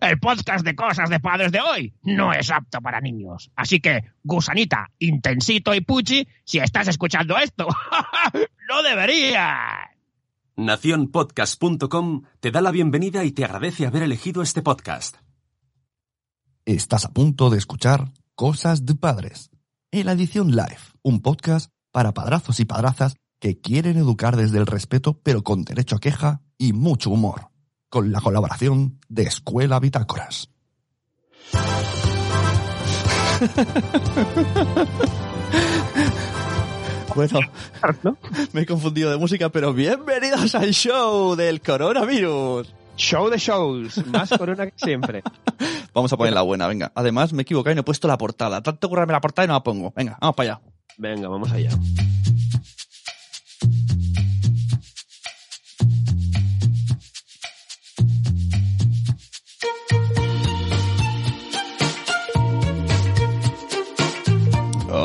el podcast de cosas de padres de hoy no es apto para niños. Así que, gusanita, intensito y puchi, si estás escuchando esto, no deberías. Naciónpodcast.com te da la bienvenida y te agradece haber elegido este podcast. Estás a punto de escuchar Cosas de Padres, en la edición live, un podcast para padrazos y padrazas que quieren educar desde el respeto pero con derecho a queja y mucho humor, con la colaboración de Escuela Bitácoras. Bueno, me he confundido de música, pero bienvenidos al show del coronavirus. Show de shows, más corona que siempre. Vamos a poner la buena, venga. Además, me he equivocado y no he puesto la portada. Tanto currarme la portada y no la pongo. Venga, vamos para allá. Venga, vamos allá.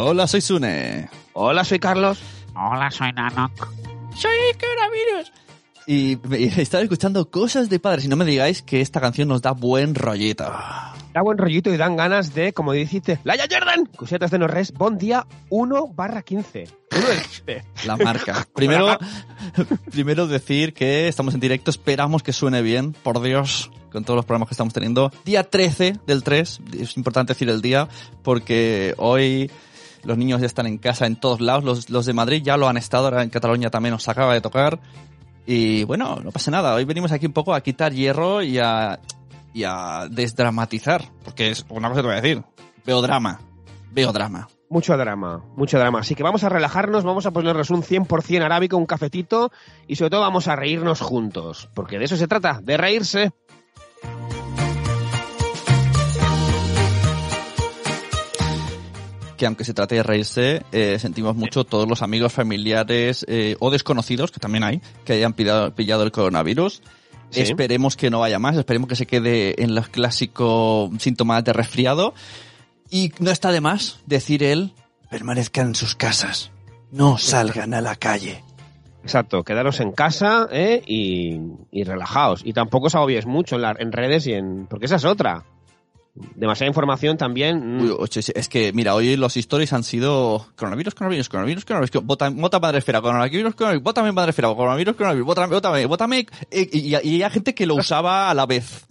Hola, soy Sune. Hola, soy Carlos. Hola, soy Nanok. Soy coronavirus. Y, y estaba escuchando cosas de padres y no me digáis que esta canción nos da buen rollito. Da buen rollito y dan ganas de, como dijiste, Laia Jordan, Cusetas de Norres, Bon Día 1 barra 15. Uno del 15. La marca. Primero, primero decir que estamos en directo, esperamos que suene bien, por Dios, con todos los programas que estamos teniendo. Día 13 del 3, es importante decir el día, porque hoy los niños ya están en casa en todos lados, los, los de Madrid ya lo han estado, ahora en Cataluña también nos acaba de tocar. Y bueno, no pasa nada, hoy venimos aquí un poco a quitar hierro y a, y a desdramatizar, porque es una cosa que te voy a decir, veo drama, veo drama. Mucho drama, mucho drama. Así que vamos a relajarnos, vamos a ponernos un 100% arábico, un cafetito y sobre todo vamos a reírnos juntos, porque de eso se trata, de reírse. Que aunque se trate de reírse, eh, sentimos mucho todos los amigos, familiares eh, o desconocidos, que también hay, que hayan pillado, pillado el coronavirus. Sí. Esperemos que no vaya más, esperemos que se quede en los clásicos síntomas de resfriado. Y no está de más decir él, permanezcan en sus casas, no salgan a la calle. Exacto, quedaros en casa ¿eh? y, y relajaos. Y tampoco os agobies mucho en, la- en redes y en... Porque esa es otra. Demasiada información también. mm, Uy, es que, mira, hoy los stories han sido coronavirus, coronavirus, coronavirus, coronavirus, vota, vota madre esfera, coronavirus, coronavirus, vótame madre esfera, coronavirus, coronavirus, vótame, vótame, vótame, y, y, y hay gente que lo usaba a la vez.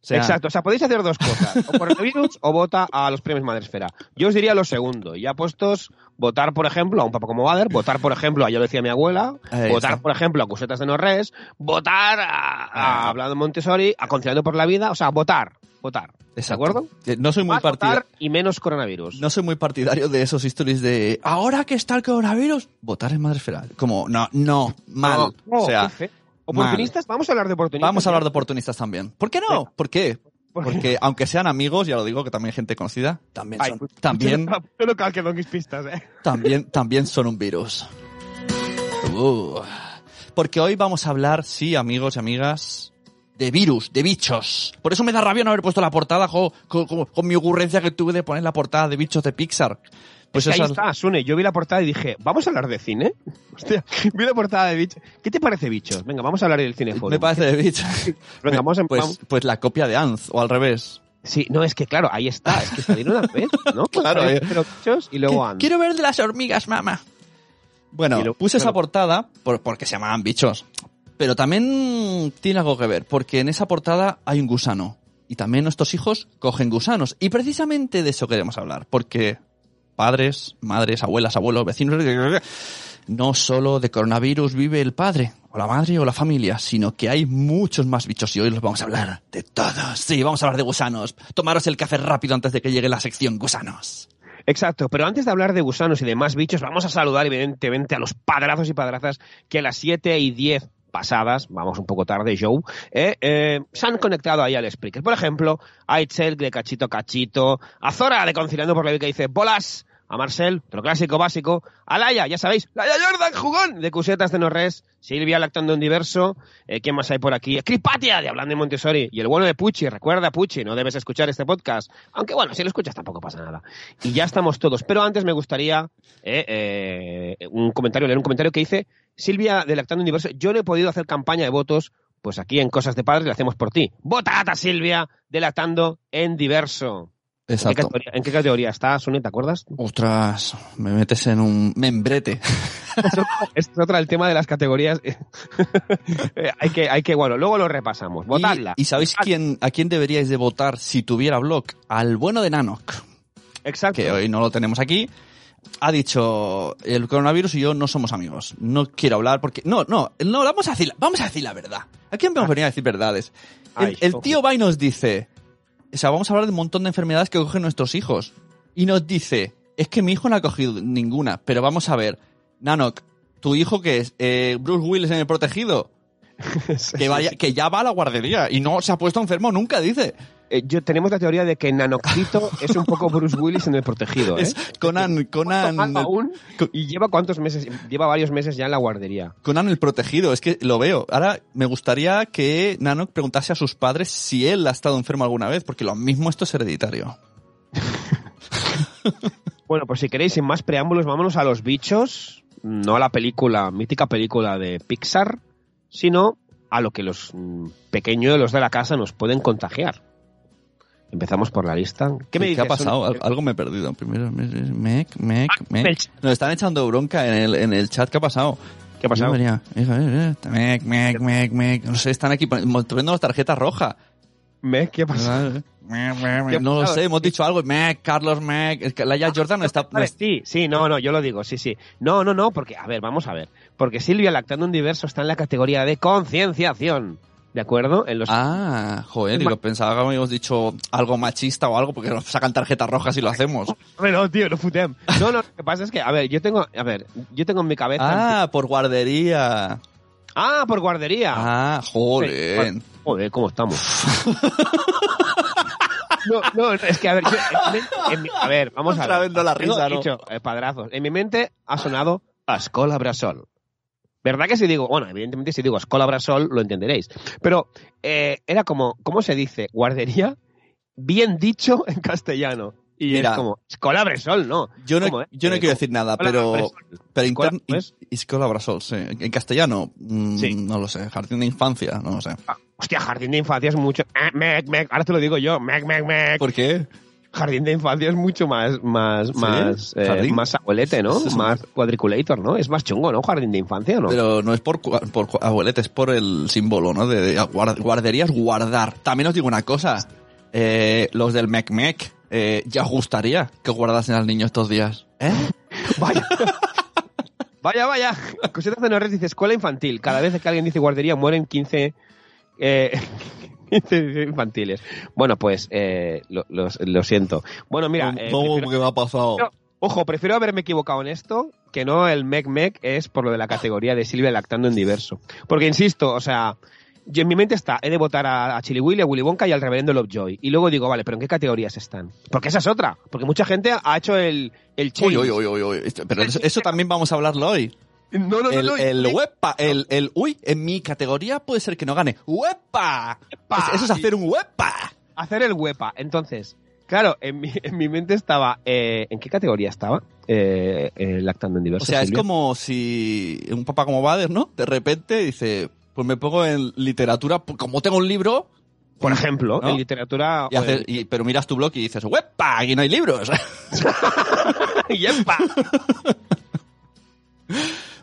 O sea, Exacto, o sea, podéis hacer dos cosas, o coronavirus o vota a los premios Madresfera. Yo os diría lo segundo, ya puestos, votar, por ejemplo, a un papá como Bader, votar, por ejemplo, a Ya lo decía mi abuela, Ahí votar, está. por ejemplo, a Cusetas de Norres, votar a, a Ah. Hablando Montessori, a Conciliando por la Vida, o sea, votar, votar. ¿De acuerdo? Eh, No soy muy partidario. y menos coronavirus. No soy muy partidario de esos stories de ahora que está el coronavirus, votar en madre esfera. Como, no, no, mal. No, o sea, ¿Oportunistas? Vamos a hablar de oportunistas. vamos a hablar de oportunistas también. ¿Por qué no? Venga. ¿Por qué? ¿Por qué? Porque aunque sean amigos, ya lo digo, que también hay gente conocida, también Ay, son, pues, también, Yo donguis pistas, eh. también, también son un virus. Uh. Porque hoy vamos a hablar, sí, amigos y amigas, de virus, de bichos. Por eso me da rabia no haber puesto la portada jo, con, con- con mi ocurrencia que tuve de poner la portada de bichos de Pixar. Pues Es que ahí está, Sune. Yo vi la portada y dije, ¿vamos a hablar de cine? Hostia, vi la portada de bichos. ¿Qué te parece bichos? Venga, vamos a hablar del cine me parece de bichos. Venga, vamos a pues, pues la copia de Anz, o al revés. Sí, no, es que claro, ahí está. Es que salieron una vez, ¿no? Claro, bichos y luego Ant. Quiero ver de las hormigas, mamá. Bueno, puse esa portada por- porque se llamaban bichos. Pero también tiene algo que ver, porque en esa portada hay un gusano. Y también nuestros hijos cogen gusanos. Y precisamente de eso queremos hablar, porque padres, madres, abuelas, abuelos, vecinos, no solo de coronavirus vive el padre, o la madre, o la familia, sino que hay muchos más bichos y hoy los vamos a hablar de todos. Sí, vamos a hablar de gusanos. Tomaros el café rápido antes de que llegue la sección gusanos. Exacto, pero antes de hablar de gusanos y demás bichos, vamos a saludar evidentemente a los padrazos y padrazas que a las 7 y 10 pasadas, vamos un poco tarde, Joe, eh, eh, se han conectado ahí al Spreaker. Por ejemplo, a Itzel de Cachito Cachito, a Zora de Conciliando por la que dice bolas, a Marcel, otro clásico básico, a Laia, ya sabéis, Laia Jordan, jugón, de Cusetas de Norres, Silvia Lactando en Diverso, eh, ¿quién más hay por aquí? Cripatia, de Hablando de Montessori, y el bueno de Pucci, recuerda Pucci, no debes escuchar este podcast, aunque bueno, si lo escuchas tampoco pasa nada. Y ya estamos todos, pero antes me gustaría eh, eh, un comentario, leer un comentario que dice Silvia de Lactando en Diverso, yo no he podido hacer campaña de votos Pues aquí en Cosas de Padres le hacemos por ti. Vota a Silvia, delatando en diverso. ¿En qué, Exacto. categoría, en qué categoría está, Sune, te acuerdas? Ostras, me metes en un membrete. Es otra el tema de las categorías. Eh, hay que, hay que, bueno, luego lo repasamos. Votadla. ¿Y, y sabéis quién, a quién deberíais de votar si tuviera blog? Al bueno de Nanok, Exacto. que hoy no lo tenemos aquí. Ha dicho, el coronavirus y yo no somos amigos. No quiero hablar porque... No, no, no, vamos a decir, vamos a decir la verdad. Aquí hemos venido a decir verdades. El, Ay, el ojo. tío va y nos dice, o sea, vamos a hablar de un montón de enfermedades que cogen nuestros hijos. Y nos dice, es que mi hijo no ha cogido ninguna, pero vamos a ver, Nanok, ¿tu hijo que es? Eh, Bruce Willis en el protegido. Que, vaya, que ya va a la guardería y no se ha puesto enfermo nunca, dice. Eh, yo, tenemos la teoría de que Nanoxito es un poco Bruce Willis en el protegido. ¿eh? Es Conan, Conan, Tomando aún, Co- y lleva cuántos meses, lleva varios meses ya en la guardería. Conan el protegido, es que lo veo. Ahora me gustaría que Nanok preguntase a sus padres si él ha estado enfermo alguna vez, porque lo mismo esto es hereditario. Bueno, pues si queréis, sin más preámbulos, vámonos a los bichos, no a la película, mítica película de Pixar, sino a lo que los mm, pequeños de los de la casa nos pueden contagiar. Empezamos por la lista. ¿Qué me ¿Qué dices? ha pasado? Al- Algo me he perdido. Primero, mec, mec, Ah, mec. Nos están echando bronca en el, en el chat. ¿Qué ha pasado? ¿Qué ha pasado? Eh, eh, Mec, mec, mec, mec. No sé, están aquí poniendo las tarjetas rojas. ¿Me? ¿Qué ha pasado? Mec, mec, mec. ¿Qué ha No lo sé, hemos dicho algo. Mec, Carlos, Mec. Es que Laia Jordan no está... no Vale, es- sí, sí, no, no, yo lo digo, sí, sí. No, no, no, porque, a ver, vamos a ver. Porque Silvia Lactando un Diverso está en la categoría de concienciación. ¿De acuerdo? En los Ah, joder, digo, pensaba que habíamos dicho algo machista o algo porque nos sacan tarjetas rojas y lo hacemos. Pero, tío, no futem. No, no, lo que pasa es que, a ver, yo tengo, a ver, yo tengo en mi cabeza. Ah, por guardería. Ah, por guardería. Ah, joder. Joder, ¿cómo estamos? No, no, es que a ver, yo, en en mi- a ver, vamos a ver. vez no la risa, ¿no? dicho, eh, padrazos. En mi mente ha sonado Ascola Brasol. ¿Verdad que si digo, bueno, evidentemente si digo Ascola Brasol lo entenderéis. Pero eh, era como, ¿cómo se dice? Guardería, bien dicho en castellano. Y Mira. es como, Escola Brasol, ¿no. Yo no, ¿Cómo es? yo no Eh, quiero decir nada, Escola pero, Brasol. pero Escola, intern, pues. Escola Brasol, sí. En castellano, mm, Sí. no lo sé. Jardín de infancia, no lo sé. Ah, Hostia, jardín de infancia es mucho. eh, mec, mec, ahora te lo digo yo. Mec, mec, mec. ¿Por qué? Jardín de infancia es mucho más, más, ¿Sí? más, eh, más abuelete, ¿no? Sí, sí. Más cuadriculator, ¿no? Es más chungo, ¿no? Jardín de infancia, ¿no? Pero no es por, por abuelete, es por el símbolo, ¿no? De, de guar- guardería es guardar. También os digo una cosa. Eh, los del Mec Mec, eh, ya os gustaría que guardasen al niño estos días. ¿Eh? Vaya. vaya, vaya. Cositas de Norres dice escuela infantil. Cada vez que alguien dice guardería mueren 15, eh, 15 infantiles. Bueno, pues eh, lo, siento. Bueno, mira, eh, ¿Cómo prefiero- que me ha pasado? No, ojo, prefiero haberme equivocado en esto que no el mec mec es por lo de la categoría de Silvia lactando en diverso. Porque insisto, o sea, yo en mi mente está, he de votar a, a Chili Willy, a Willy Wonka y al reverendo Lovejoy. Y luego digo, vale, pero ¿en qué categorías están? Porque esa es otra. Porque mucha gente ha hecho el, el Uy, change. uy, uy, uy, uy. Esto- Pero eso, eso también vamos a hablarlo hoy. No, no, no, El, no, el huepa, el, el, uy, en mi categoría puede ser que no gane. ¡Huepa! Huepa. Es- Eso es hacer un huepa. Hacer el huepa. Entonces, claro, en mi, en mi mente estaba, eh, ¿en qué categoría estaba? Eh, eh, lactando en diverso. O sea, es como si un papá como Bader, ¿no? De repente dice, pues me pongo en literatura, pues como tengo un libro, Por ejemplo, ¿no? en literatura... y y- pero miras tu blog y dices, ¡huepa! Aquí no hay libros. ¡Yepa!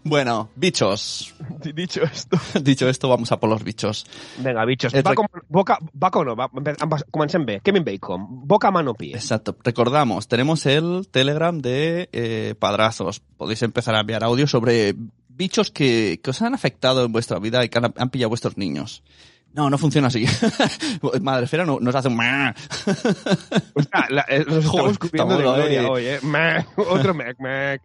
bueno, bichos. Dicho esto. Dicho esto, vamos a por los bichos. Vinga, bitxos. És Va com, boca, boca o no? Va, amb- comencem bé. Kevin Bacon. Boca, mano, pie. Exacto. Recordamos, tenemos el Telegram de eh, Padrazos. Podéis empezar a enviar audio sobre bichos que, que os han afectado en vuestra vida y que han, han pillado vuestros niños. No, no funciona así. Madrefera no, nos hace un... Hostia, la- eh, nos Joder, estamos cubriendo de estamos, gloria hoy, ¿eh? Mec, otro mec, mec.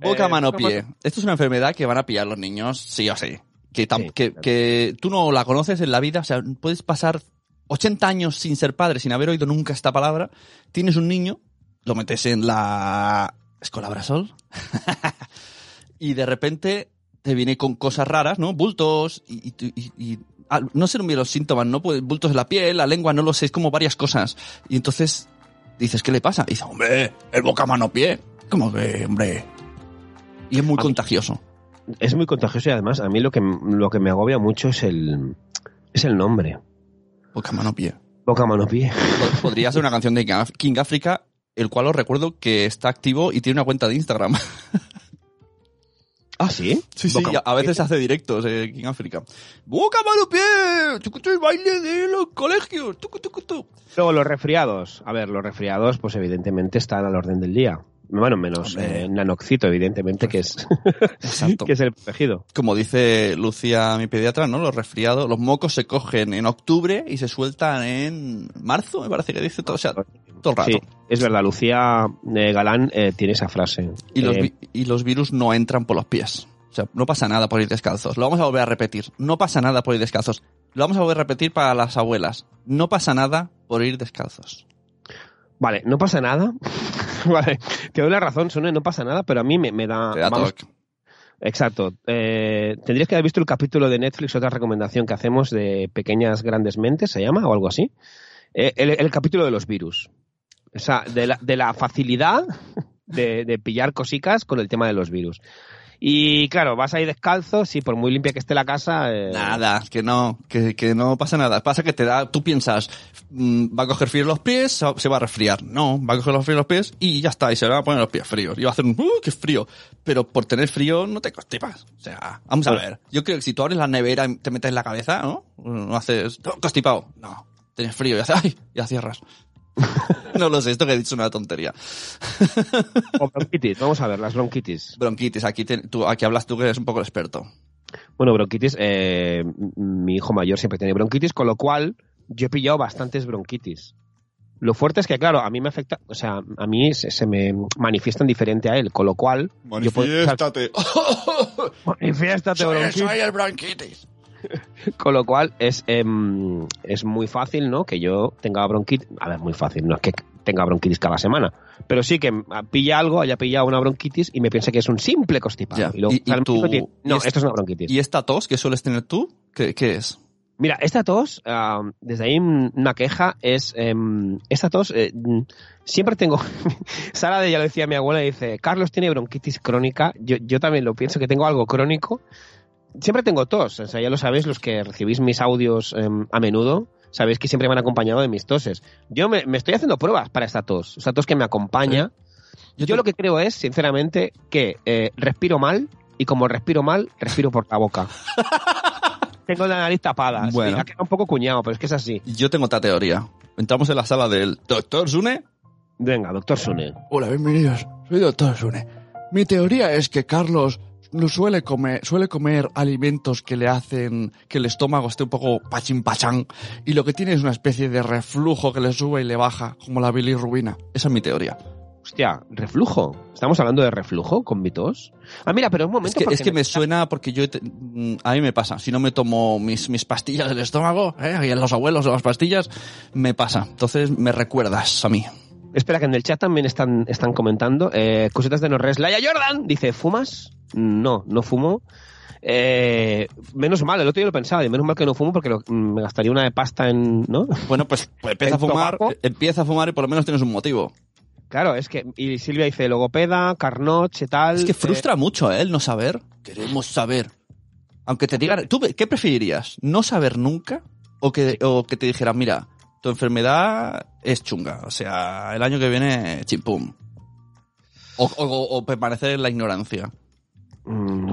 Boca, Eh, mano, pie. Esto es una enfermedad que van a pillar los niños sí o sí. Que, tam- Sí, que, claro. que tú no la conoces en la vida, o sea, puedes pasar 80 años sin ser padre, sin haber oído nunca esta palabra. Tienes un niño, lo metes en la escuela Brasol y de repente te viene con cosas raras, ¿no? Bultos y, y- y- y- ah, no sé bien los síntomas, ¿no? Pues bultos en la piel, la lengua, no lo sé, es como varias cosas. Y entonces dices, ¿qué le pasa? Y dice, hombre, el boca, mano, pie. Como que, hombre. Y es muy A mí- contagioso. Es muy contagioso y además a mí lo que, lo que me agobia mucho es el, Es el nombre. Boca, mano, pie. Boca, mano, pie. Pod- Podría ser una canción de King Af- King Africa, el cual os recuerdo que está activo y tiene una cuenta de Instagram. ¿Ah, sí? Sí, sí, a- veces hace directos eh, King Africa. ¡Boca, mano, pie! ¡Tucutu, el baile de los colegios! ¡Tucu, tucu, tu! Luego los resfriados. A ver, los resfriados, pues evidentemente están al orden del día. Bueno, menos eh, Nanoxito, evidentemente, que es, Exacto. que es el protegido. Como dice Lucía, mi pediatra, ¿no? Los resfriados, los mocos se cogen en octubre y se sueltan en marzo, me parece que dice todo, o sea, todo el rato. Sí, es verdad, Lucía eh, Galán eh, tiene esa frase. Y los, Eh, y los virus no entran por los pies. O sea, no pasa nada por ir descalzos. Lo vamos a volver a repetir. No pasa nada por ir descalzos. Lo vamos a volver a repetir para las abuelas. No pasa nada por ir descalzos. Vale, no pasa nada. vale, te doy la razón, Sune, no pasa nada, pero a mí me, me da... Te da vamos. Exacto. Eh, tendrías que haber visto el capítulo de Netflix, otra recomendación que hacemos de Pequeñas Grandes Mentes, se llama, o algo así. Eh, el, el capítulo de los virus. O sea, de la, de la facilidad de, de pillar cosicas con el tema de los virus. Y claro, vas ahí descalzo, sí, por muy limpia que esté la casa. eh, Nada, que no, que, que no pasa nada. Pasa que te da, tú piensas, mm, va a coger frío en los pies, se va a resfriar. No, va a coger los frío en los pies y ya está, y se le van a poner los pies fríos. Y va a hacer un, ¡uh, qué frío! Pero por tener frío no te constipas. O sea, vamos a ver. Yo creo que si tú abres la nevera y te metes en la cabeza, ¿no? No haces, "Oh, constipado. No, tienes frío y haces, ¡ay! Ya cierras. No lo sé, esto que he dicho es una tontería. O bronquitis, vamos a ver, las bronquitis. Bronquitis, aquí, te- tú, aquí hablas tú que eres un poco el experto. Bueno, bronquitis, eh, mi hijo mayor siempre tiene bronquitis, con lo cual yo he pillado bastantes bronquitis. Lo fuerte es que, claro, a mí me afecta, o sea, a mí se, se me manifiestan diferente a él, con lo cual... yo puedo pensar, Manifiéstate, bronquitis. el bronquitis. Con lo cual es, em, es muy fácil, ¿no? Que yo tenga bronquitis. A ver, muy fácil, no es que tenga bronquitis cada semana. Pero sí que pilla algo, haya pillado una bronquitis y me piense que es un simple constipado. Ya. Y luego Y- y sale el tú- médico y dice, no, y es- esto es una bronquitis. ¿Y esta tos que sueles tener tú? ¿Qué, qué es? Mira, esta tos, desde ahí una queja es, em, esta tos, eh, siempre tengo, Sara de ya lo decía mi abuela, dice, Carlos tiene bronquitis crónica, yo, yo también lo pienso que tengo algo crónico, siempre tengo tos, o sea, ya lo sabéis los que recibís mis audios em, a menudo, sabéis que siempre me han acompañado de mis toses. Yo me, me estoy haciendo pruebas para esta tos, esta tos que me acompaña. Yo, te- lo que creo es, sinceramente, que eh, respiro mal y como respiro mal, respiro por la boca. Tengo la nariz tapada. Sí, Bueno. ha quedado un poco cuñado, pero es que es así. Yo tengo otra teoría. Entramos en la sala del doctor Sune. Venga, doctor Sune. Hola, bienvenidos. Soy Doctor Sune. Mi teoría es que Carlos no suele comer, suele comer alimentos que le hacen que el estómago esté un poco pachín pachán y lo que tiene es una especie de reflujo que le sube y le baja, como la bilirrubina. Esa es mi teoría. Hostia, reflujo. ¿Estamos hablando de reflujo con mi tos? Ah, mira, pero un Es momento. que, porque es que me suena porque yo... te- mm, a mí me pasa. Si no me tomo mis, mis pastillas del estómago, ¿eh? y en los abuelos o las pastillas, me pasa. Entonces me recuerdas a mí. Espera, que en el chat también están, están comentando. Eh, cositas de Norres. Laia Jordan dice: ¿Fumas? No, no fumo. Eh, menos mal, el otro día lo pensaba, y menos mal que no fumo porque lo- mm, me gastaría una de pasta en. ¿No? Bueno, pues, pues empieza a ¿El fumar, empieza a fumar y por lo menos tienes un motivo. Claro, es que. Y Silvia dice: logopeda, carnoche, tal. Es que eh, frustra mucho, ¿eh? El no saber. Queremos saber. Aunque te digan... ¿Tú qué preferirías? ¿No saber nunca? ¿O que, o que te dijeran, mira, tu enfermedad es chunga. O sea, el año que viene, chimpum. O, o- o permanecer en la ignorancia. Mm,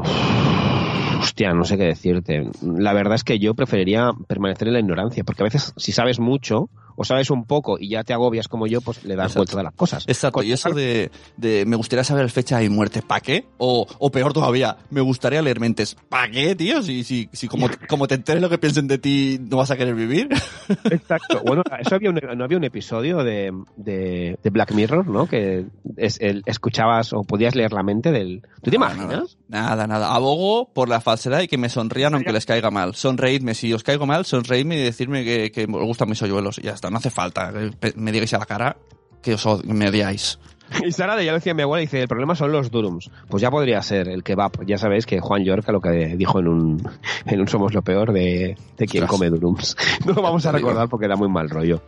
Hostia, no sé qué decirte. La verdad es que yo preferiría permanecer en la ignorancia, porque a veces si sabes mucho o sabes un poco y ya te agobias como yo, pues le das Exacto. vuelta a las cosas. Exacto. Y eso de, de me gustaría saber fecha mi muerte, ¿para qué? O, o peor todavía, me gustaría leer mentes, ¿para qué, tío? Si, si, si como, como te enteres lo que piensen de ti, no vas a querer vivir. Exacto. Bueno, eso había un, no había un episodio de, de, de Black Mirror, ¿no? Que es, el- escuchabas o podías leer la mente del... ¿Tú te imaginas? Nada, nada. Abogo por la falsedad y que me sonrían aunque les caiga mal. Sonreídme. Si os caigo mal, sonreídme y decirme que, que os gustan mis hoyuelos. Y ya está. No hace falta que me digáis a la cara que os me odiáis. Y Sara, de ya lo decía mi abuela, dice, el problema son los durums. Pues ya podría ser el kebab. Ya sabéis que Juan Yorca lo que dijo en un, en un Somos lo Peor de, de quien come durums. No lo vamos a recordar porque da muy mal rollo.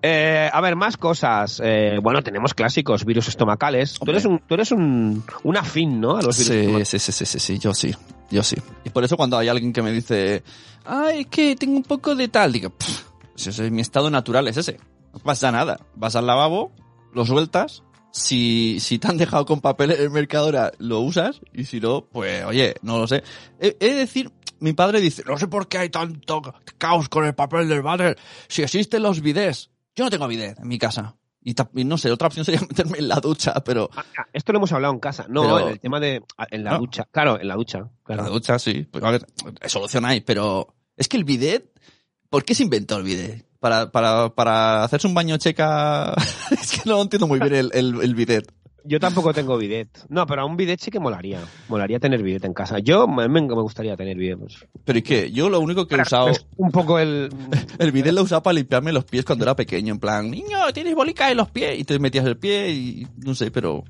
Eh, a ver, más cosas. Eh, bueno, tenemos clásicos, virus estomacales. Tú eres un, tú eres un, un afín, ¿no? A los virus Sí, sí, sí, sí, sí, sí, yo sí. Yo sí. Y por eso cuando hay alguien que me dice, ay, es que tengo un poco de tal, digo, "Pff, si ese es mi estado natural, es ese. No pasa nada. Vas al lavabo, lo sueltas. Si, si te han dejado con papel en el Mercadona, lo usas. Y si no, pues, oye, no lo sé. He, he de decir, mi padre dice, no sé por qué hay tanto caos con el papel del váter. Si existen los bidés. Yo no tengo bidet en mi casa. Y, y no sé, otra opción sería meterme en la ducha, pero Ah, ah, esto lo hemos hablado en casa. No, Pero- en el tema de. ah, En la No. ducha. Claro, en la ducha. En Claro. la ducha, sí. Pues, a ver, solución hay, pero es que el bidet, ¿por qué se inventó el bidet? Para, para, para hacerse un baño checa, es que no entiendo muy bien el, el, el bidet. Yo tampoco tengo bidet. No, pero a un bidet sí que molaría. Molaría tener bidet en casa. Yo me, me gustaría tener bidet. pues. Pero es que yo lo único que he usado, Es un poco el. el bidet lo usaba para limpiarme los pies cuando era pequeño, en plan, niño, tienes bolica en los pies, y te metías el pie y no sé, pero...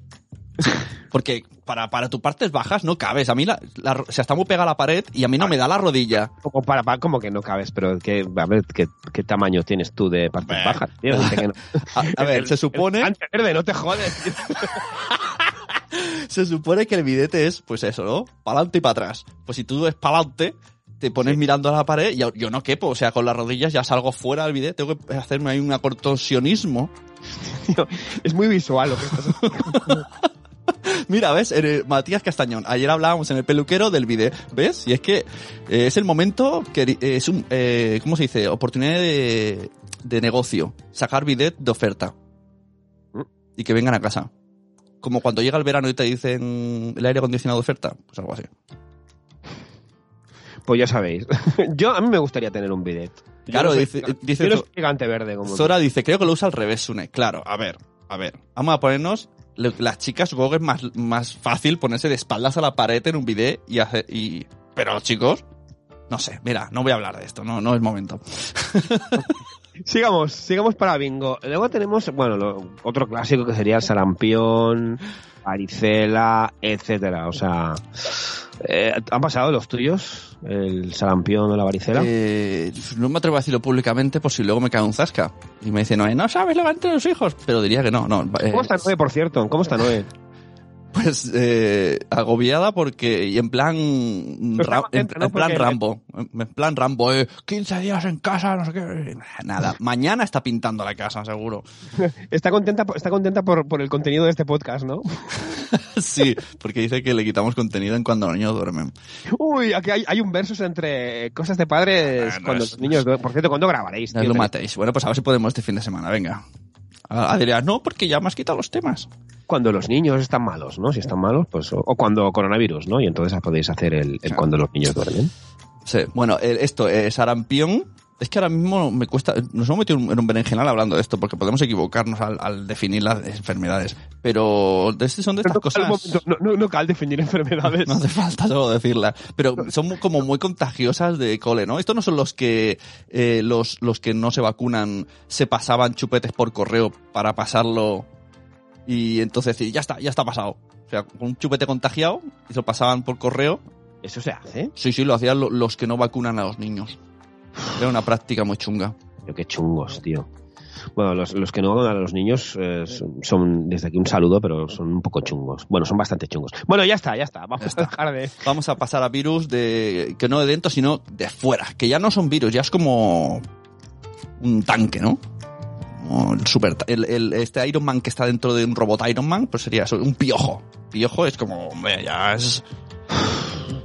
sí. Porque para, para tus partes bajas no cabes. A mí la, la sea, está muy pegada la pared y a mí no me da la rodilla. Como para, para- como que no cabes, pero que, a ver, ¿qué, qué tamaño tienes tú de partes Bah. bajas? tío? Que no. A, a ver, El- se supone... gigante verde, no te jodes. tío. Se supone que el bidete es, pues eso, ¿no? Para adelante y para atrás. Pues si tú es para adelante, te pones mirando a la pared y yo, yo no quepo. O sea, con las rodillas ya salgo fuera del bidete. Tengo que hacerme ahí un acortosionismo. Tío, Es muy visual lo que estás haciendo. Mira, ¿ves? El- Matías Castañón. Ayer hablábamos en el peluquero del bidet. ¿Ves? Y es que eh, es el momento que eh, es un, eh, ¿cómo se dice? Oportunidad de, de negocio. Sacar bidet de oferta. Y que vengan a casa. Como cuando llega el verano y te dicen el aire acondicionado de oferta. Pues algo así. Pues ya sabéis. Yo, a mí me gustaría tener un bidet. Yo Claro, no soy dice- giga- dice yo no Zo- soy gigante verde como tú. Zora dice, creo que lo usa al revés, Sune. Claro, a ver, a ver. Vamos a ponernos, las chicas que es más, más fácil ponerse de espaldas a la pared en un bidet y hacer, y, pero chicos, no sé, mira, no voy a hablar de esto, no, no es momento. Sigamos, sigamos para bingo. Luego tenemos, bueno, lo- otro clásico que sería el sarampión, varicela, etcétera. O sea, eh, ¿han pasado los tuyos? El sarampión o la varicela. Eh, no me atrevo a decirlo públicamente por si luego me cae un zasca. Y me dice, no, no sabes lo que entre los hijos. Pero diría que no, no. eh, ¿Cómo está Noé, por cierto? ¿Cómo está Noé? Pues eh, agobiada porque y en plan Ra- en, contenta, ¿no? en plan Porque- Rambo, en plan Rambo, eh, 15 días en casa, no sé qué, nada. Mañana está pintando la casa, seguro. Está contenta, está contenta por, por el contenido de este podcast, ¿no? sí, porque dice que le quitamos contenido en cuando los niños duermen. Uy, aquí hay, hay un versus entre cosas de padres Ah, no, cuando es- los niños... duermen. Por cierto, ¿cuándo grabaréis? No tío? lo matéis. Bueno, pues a ver si podemos este fin de semana, venga. Ah, dirás, no, porque ya me has quitado los temas. Cuando los niños están malos, ¿no? Si están malos, pues... O, o cuando coronavirus, ¿no? Y entonces podéis hacer el, el Claro. cuando los niños duermen. Sí, bueno, esto, eh, sarampión. Es que ahora mismo me cuesta. Nos hemos metido en un berenjenal hablando de esto, porque podemos equivocarnos al, al definir las enfermedades. Pero este son de estas No, cosas. al momento, no, no, no cal definir enfermedades. No hace falta solo decirlas. Pero son como muy contagiosas de cole, ¿no? Estos no son los que eh, los, los que no se vacunan se pasaban chupetes por correo para pasarlo y entonces decir, ya está, ya está pasado. O sea, un chupete contagiado y se lo pasaban por correo. ¿Eso se hace? Sí, sí, lo hacían lo- los que no vacunan a los niños. Era una práctica muy chunga. Tío, qué chungos, tío. Bueno, los, los que no van a los niños eh, son, son, desde aquí un saludo, pero son un poco chungos. Bueno, son bastante chungos. Bueno, ya está, ya está. Vamos Ya está. a dejar de... Vamos a pasar a virus de que no de dentro, sino de fuera. Que ya no son virus, ya es como un tanque, ¿no? Como el super, el, el- este Iron Man que está dentro de un robot Iron Man, pues sería eso, un piojo. Piojo es como, hombre, ya es...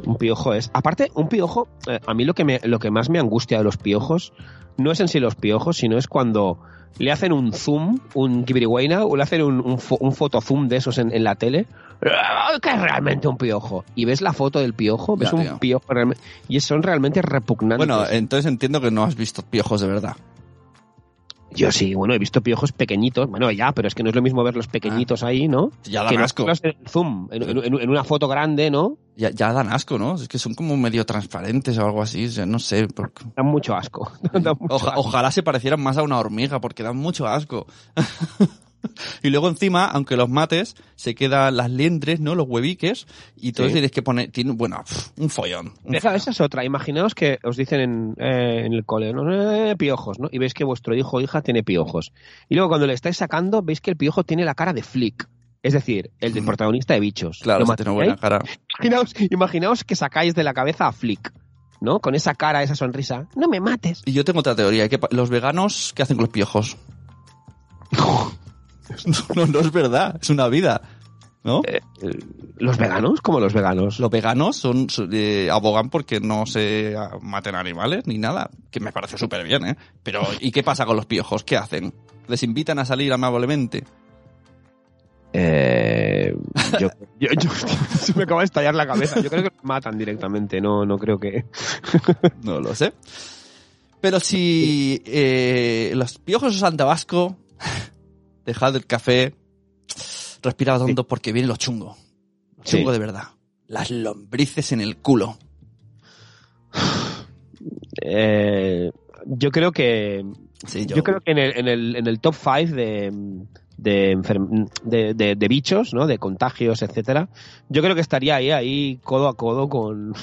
Un piojo es... Aparte, un piojo, eh, a mí lo que, me, lo que más me angustia de los piojos no es en sí los piojos, sino es cuando le hacen un zoom, un kibirihuayna, o le hacen un, un, fo- un fotozoom de esos en, en la tele, ¡ah! que es realmente un piojo. Y ves la foto del piojo, ves Ya, un tío. piojo realmente... Y son realmente repugnantes. Bueno, entonces entiendo que no has visto piojos de verdad. Yo sí, bueno, he visto piojos pequeñitos. Bueno, ya, pero es que no es lo mismo ver los pequeñitos ahí, ¿no? Ya dan asco. verlos en zoom, en, en- en- en una foto grande, ¿no? Ya, ya dan asco, ¿no? Es que son como medio transparentes o algo así, o sea, no sé. por- Dan mucho asco. Dan mucho Oja- asco. ojalá se parecieran más a una hormiga, porque dan mucho asco. y luego encima, aunque los mates, se quedan las liendres, ¿no? Los hueviques, y entonces Sí. tienes que poner, tiene, bueno, un follón. un Esa, esa es otra. Imaginaos que os dicen en, eh, en el cole, ¿no? Eh, piojos, ¿no? Y veis que vuestro hijo o hija tiene piojos. Y luego cuando le estáis sacando, veis que el piojo tiene la cara de flick. Es decir, el del Mm. protagonista de bichos. Claro, ¿Lo si tiene buena cara. Imaginaos, imaginaos que sacáis de la cabeza a Flick, ¿no? Con esa cara, esa sonrisa. No me mates. Y yo tengo otra teoría. que los veganos, ¿qué hacen con los piojos? no, no es verdad. Es una vida. ¿No? Eh, ¿Los veganos? ¿Cómo los veganos? Los veganos son, son, eh, abogan porque no se maten animales ni nada, que me parece súper bien, ¿eh? Pero, ¿y qué pasa con los piojos? ¿Qué hacen? ¿Les invitan a salir amablemente? Eh, yo, yo- yo- se me acaba de estallar la cabeza. Yo creo que los matan directamente. No, no creo que. No lo sé. Pero si eh, los piojos usan tabasco, dejad el café, respirad hondo porque viene lo chungo. Sí. Chungo de verdad. Las lombrices en el culo. Eh, yo creo que. Sí, Yo, creo que en el, en el, en el top 5 de, de, de, de- de bichos, ¿no? De contagios, etcétera. Yo creo que estaría ahí, ahí, codo a codo con.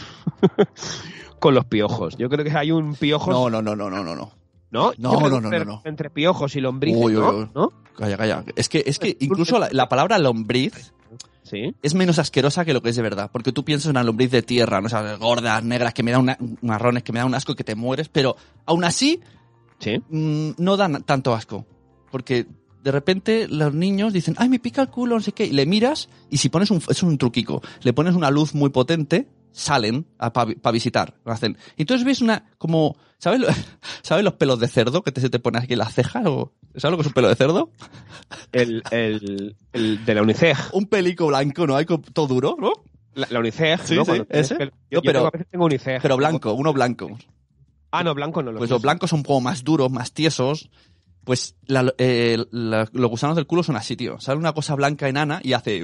con los piojos. Yo creo que hay un piojos. No, no, no, no, no, no, no. ¿No? no, no, no, entre, no, no. entre piojos y lombrices, Uy, uy, ¿no? uy. ¿no? Calla, calla. Es que, es que incluso la, la palabra lombriz Sí. es menos asquerosa que lo que es de verdad. Porque tú piensas en una lombriz de tierra, ¿no? Esas gordas, negras, que me dan una, marrones, que me dan un asco y que te mueres. Pero aún así, Sí. mm, no dan tanto asco. Porque de repente los niños dicen, ay, me pica el culo, no sé qué. Y le miras y si pones un, es un truquico, le pones una luz muy potente, salen para visitar. Lo hacen. Y entonces ves una, como, ¿sabes, lo- ¿sabes los pelos de cerdo que te, se te pone aquí en las cejas? O, ¿Sabes lo que es un pelo de cerdo? El, el, el de la UNICEF. Un pelico blanco, ¿no? Hay todo duro, ¿no? La, la UNICEF, Sí, ¿no? sí, Cuando tienes ese. pelo- No, Yo, yo pero- tengo- tengo UNICEF. Pero blanco, uno blanco. Ah, no, blanco no lo Pues los blancos son como más duros, más tiesos. Pues la- eh, la- los gusanos del culo son así, tío. Sale una cosa blanca enana y hace...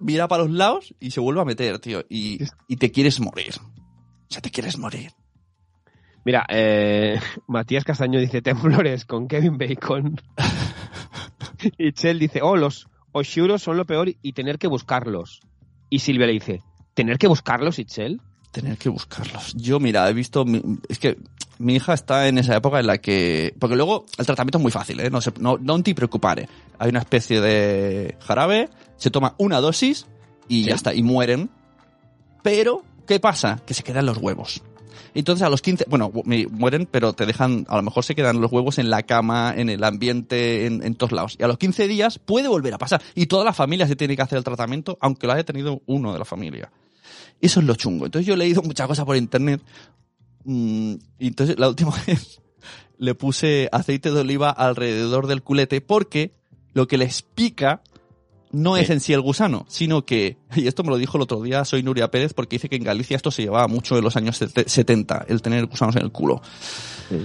Mira para los lados y se vuelve a meter, tío. Y, y te quieres morir. O sea, te quieres morir. Mira, eh, Matías Castaño dice temblores con Kevin Bacon. y Chell dice, oh, los oshuros son lo peor y tener que buscarlos. Y Silvia le dice, ¿tener que buscarlos, Itzel? Tener que buscarlos. Yo, mira, he visto... mi- es que mi hija está en esa época en la que... Porque luego el tratamiento es muy fácil, ¿eh? No, se, no, no te preocupes. Hay una especie de jarabe, se toma una dosis y ya está, y mueren. Pero, ¿qué pasa? Que se quedan los huevos. Entonces a los 15, bueno, mueren, pero te dejan, a lo mejor se quedan los huevos en la cama, en el ambiente, en, en todos lados. Y a los 15 días puede volver a pasar. Y toda la familia se tiene que hacer el tratamiento, aunque lo haya tenido uno de la familia. Eso es lo chungo. Entonces yo he leído muchas cosas por internet. mm, y entonces la última vez le puse aceite de oliva alrededor del culete porque lo que les pica no es en sí el gusano, sino que, y esto me lo dijo el otro día, soy Nuria Pérez, porque dice que en Galicia esto se llevaba mucho en los años sete- 70, el tener gusanos en el culo. Sí.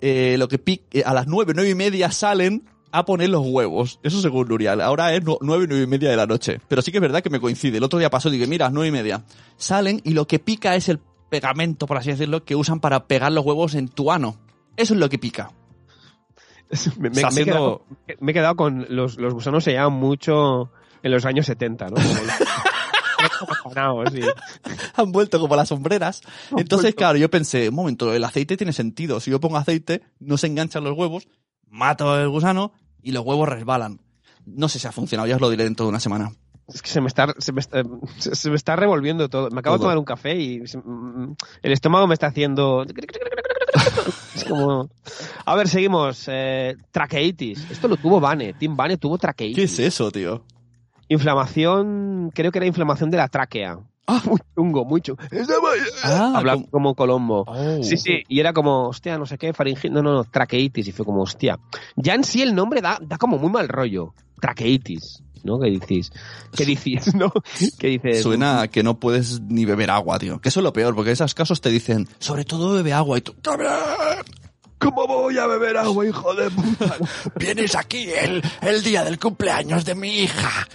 Eh, lo que eh, a las nueve, nueve y media salen a poner los huevos. Eso según Nuria. Ahora es nu- nueve, nueve y media de la noche. Pero sí que es verdad que me coincide. El otro día pasó, digo, mira, nueve y media. Salen y lo que pica es el pegamento, por así decirlo, que usan para pegar los huevos en tu ano. Eso es lo que pica. me, me- he quedado, me he quedado con los, los gusanos se llaman mucho en los años 70, ¿no? Sí. han vuelto como las sombreras. Han Entonces, vuelto. claro, yo pensé, un momento, el aceite tiene sentido. Si yo pongo aceite, no se enganchan los huevos, mato el gusano y los huevos resbalan. No sé si ha funcionado, ya os lo diré dentro de una semana. Es que se me está, se me está, se- me está revolviendo todo. Me acabo de tomar un café y se- mm, el estómago me está haciendo... Es como... A ver, seguimos. Eh, traqueitis. Esto lo tuvo Vane. Tim Vane tuvo traqueitis. ¿Qué es eso, tío? Inflamación, creo que era inflamación de la tráquea. Ah. Muy chungo, muy chungo. Ah, Hablaba como- como Colombo. Oh. Sí, sí, y era como, hostia, no sé qué, faringitis, no, no, no, traqueitis, y fue como, hostia. Ya en sí el nombre da, da como muy mal rollo, traqueitis, ¿no? ¿Qué dices? ¿Qué dices, no? ¿Qué dices? Suena a que no puedes ni beber agua, tío. Que eso es lo peor, porque en esos casos te dicen, sobre todo bebe agua y tú, "Cabrón, ¿Cómo voy a beber agua, hijo de puta? vienes aquí el, el día del cumpleaños de mi hija.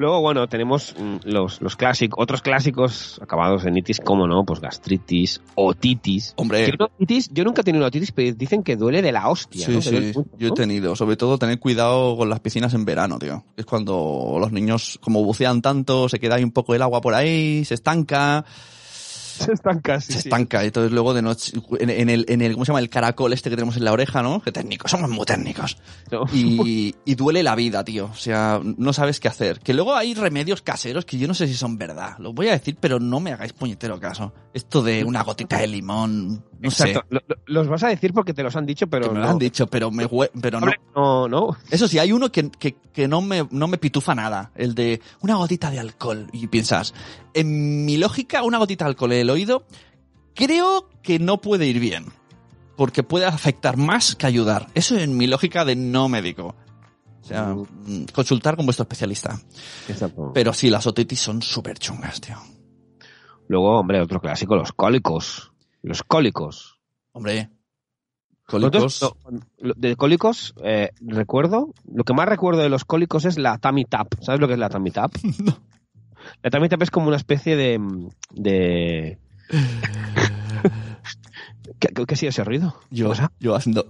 Luego, bueno, tenemos mm, los, los clásicos, otros clásicos acabados en itis, como no, pues gastritis, otitis. Hombre, otitis, yo nunca he tenido una otitis, pero dicen que duele de la hostia, Sí, ¿no? Sí, mucho, yo he tenido. Sobre todo tener cuidado con las piscinas en verano, tío. Es cuando los niños, como bucean tanto, se queda ahí un poco el agua por ahí, se estanca. Se estanca, sí, se sí. estanca. Y entonces luego de noche, en, en el, en el, ¿cómo se llama? El caracol este que tenemos en la oreja, ¿no? Que técnicos, somos muy técnicos. No. Y, y duele la vida, tío. O sea, no sabes qué hacer. Que luego hay remedios caseros que yo no sé si son verdad. Lo voy a decir, pero no me hagáis puñetero caso. Esto de una gotita de limón, no Exacto. sé. Los vas a decir porque te los han dicho, pero Que me lo no. han dicho, pero me hue- pero no. No, no. Eso sí, hay uno que, que, que no, me, no me pitufa nada. El de una gotita de alcohol. Y piensas, en mi lógica, una gotita de alcohol en el oído, creo que no puede ir bien. Porque puede afectar más que ayudar. Eso en mi lógica de no médico. O sea, mm, consultar con vuestro especialista. Exacto. Pero sí, las otitis son súper chungas, tío. Luego, hombre, otro clásico, los cólicos. Los cólicos. Hombre, cólicos. Nosotros, no, de cólicos, eh, recuerdo, lo que más recuerdo de los cólicos es la tummy tap. ¿Sabes lo que es la tummy tap? La tummy tap es como una especie de... de... ¿Qué, qué, qué ha sido ese ruido? Yo, yo haciendo.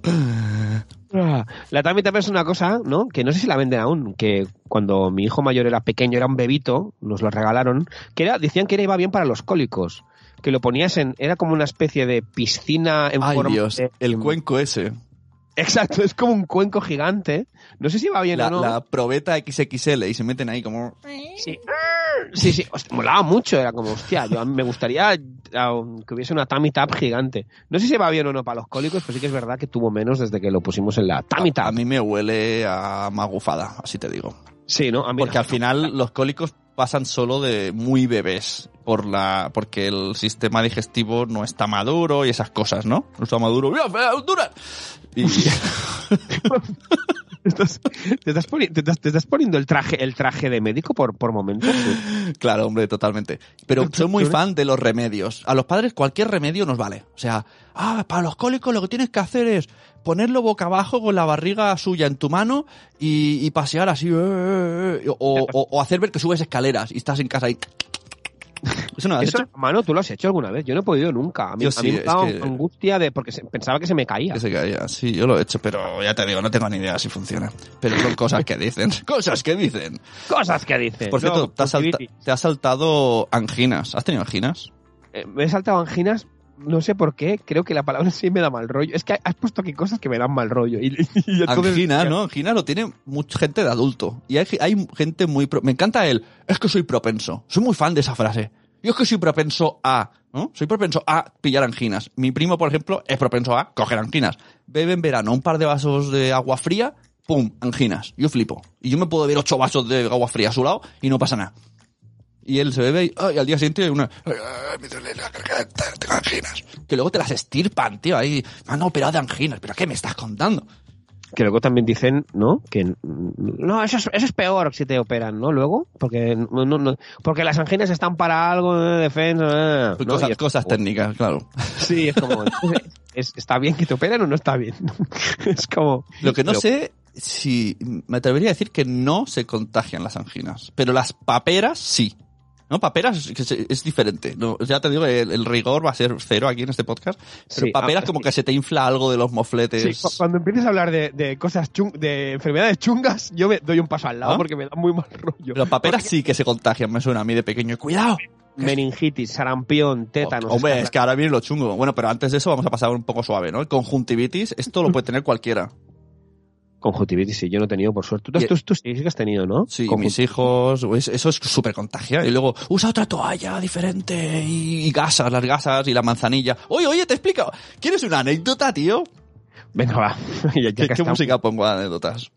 Ah, La tummy tap es una cosa, ¿no? Que no sé si la venden aún, que cuando mi hijo mayor era pequeño, era un bebito, nos lo regalaron, que era, decían que era, iba bien para los cólicos. Que lo ponías en, era como una especie de piscina en Ay, forma Dios, de- el cuenco ese. Exacto, es como un cuenco gigante. No sé si va bien La, o no. la probeta XXL y se meten ahí como. Sí, sí, sí. Hostia, molaba mucho. Era como, hostia, yo, me gustaría que hubiese una tummy tap gigante. No sé si va bien o no para los cólicos, pero sí que es verdad que tuvo menos desde que lo pusimos en la tummy A, tap. a mí me huele a magufada, así te digo. Sí, ¿no? A mí Porque al final los cólicos pasan solo de muy bebés por la porque el sistema digestivo no está maduro y esas cosas, ¿no? No está maduro. ¡Mira, fea, dura! Y Estás- te, estás poni- te estás- te estás poniendo el traje, el traje de médico por, por momentos. claro, hombre, totalmente. Pero soy muy fan de los remedios. A los padres cualquier remedio nos vale. O sea, ah, para los cólicos lo que tienes que hacer es ponerlo boca abajo con la barriga suya en tu mano y, y pasear así. eh, eh, eh, o, o- o hacer ver que subes escaleras y estás en casa ahí. ¿Eso no lo has Eso, hecho? mano, tú lo has hecho alguna vez. Yo no he podido nunca. A mí, Yo a sí, mí me daba que- angustia de porque se- pensaba que se me caía. Que se caía. Sí, yo lo he hecho, pero ya te digo, no tengo ni idea si funciona. Pero son cosas que dicen. Cosas que dicen. Cosas que dices. Por cierto, te, has salta- conjuntivitis. te has saltado anginas. ¿Has tenido anginas? Eh, me he saltado anginas, no sé por qué, creo que la palabra sí me da mal rollo. Es que has puesto aquí cosas que me dan mal rollo. Y, y entonces- Angina, ¿no? Angina lo tiene mucha gente de adulto. Y hay, hay gente muy... pro- Me encanta él. Es que soy propenso. Soy muy fan de esa frase. Yo es que soy propenso a... ¿no? Soy propenso a pillar anginas. Mi primo, por ejemplo, es propenso a coger anginas. Bebe en verano un par de vasos de agua fría, ¡pum! Anginas. Yo flipo. Y yo me puedo beber ocho vasos de agua fría a su lado y no pasa nada. Y él se bebe y, ay, al día siguiente hay una... "Ay, ay, me duele la garganta, tengo anginas. Que luego te las estirpan, tío. Ahí me han operado de anginas. ¿Pero qué me estás contando? Que luego también dicen, ¿no? Que no, eso es, eso es peor si te operan, ¿no? Luego, porque no, no- no- porque las anginas están para algo de defensa. ¿no? Pues cosas, es cosas técnicas, claro. Sí, es como, es- ¿está bien que te operen o no está bien? es como... Lo que no Pero- sé si me atrevería a decir que no se contagian las anginas, pero las paperas sí. ¿No? Paperas es diferente. No, ya te digo, el, el rigor va a ser cero aquí en este podcast. Pero Sí, paperas ah, como sí. que se te infla algo de los mofletes. Sí, cu- cuando empieces a hablar de, de cosas chung, de enfermedades chungas, yo me doy un paso al lado ¿Ah? porque me da muy mal rollo. Pero paperas sí que se contagian, me suena a mí de pequeño. ¡Cuidado! Meningitis, sarampión, tétanos. Hombre, escarla- es que ahora viene lo chungo. Bueno, pero antes de eso vamos a pasar un poco suave, ¿no? El conjuntivitis, esto lo puede tener cualquiera. Conjuntivitis, sí, yo no he tenido, por suerte. Tú, tú, tú sí que has tenido, ¿no? Sí, Conjuntivitis. mis hijos, pues, eso es súper contagia. Y luego, usa otra toalla diferente y, y gasas, las gasas y la manzanilla. Oye, oye, te explico. ¿Quieres una anécdota, tío? Venga, va. Ya- ya ¿Qué, música pongo anécdotas?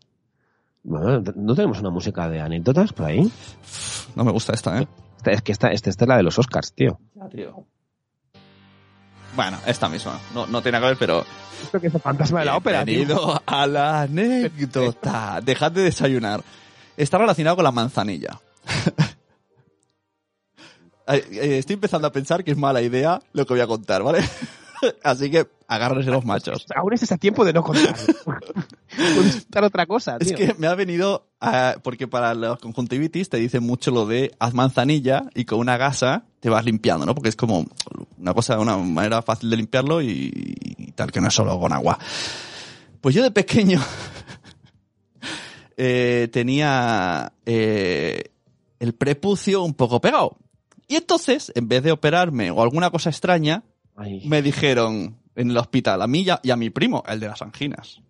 Bueno, ¿No tenemos una música de anécdotas por ahí? No me gusta esta, ¿eh? Esta- Es que esta, esta, esta es la de los Oscars, tío. Bueno, esta misma. No, no tiene que ver, pero... Esto que es el fantasma de la ópera. Bienvenido a la anécdota. Dejad de desayunar. Está relacionado con la manzanilla. Eh, Estoy empezando a pensar que es mala idea lo que voy a contar, ¿vale? Así que agárrense los machos. Aún estás a tiempo de no contar. Contar otra cosa, tío. Es que me ha venido, a- porque para los conjuntivitis te dicen mucho lo de haz manzanilla y con una gasa te vas limpiando, ¿no? Porque es como una cosa, una manera fácil de limpiarlo y, y tal, que no es solo con agua. Pues yo de pequeño eh, tenía eh, el prepucio un poco pegado. Y entonces, en vez de operarme o alguna cosa extraña, Ay. me dijeron en el hospital, a mí y a, y a mi primo, el de las anginas.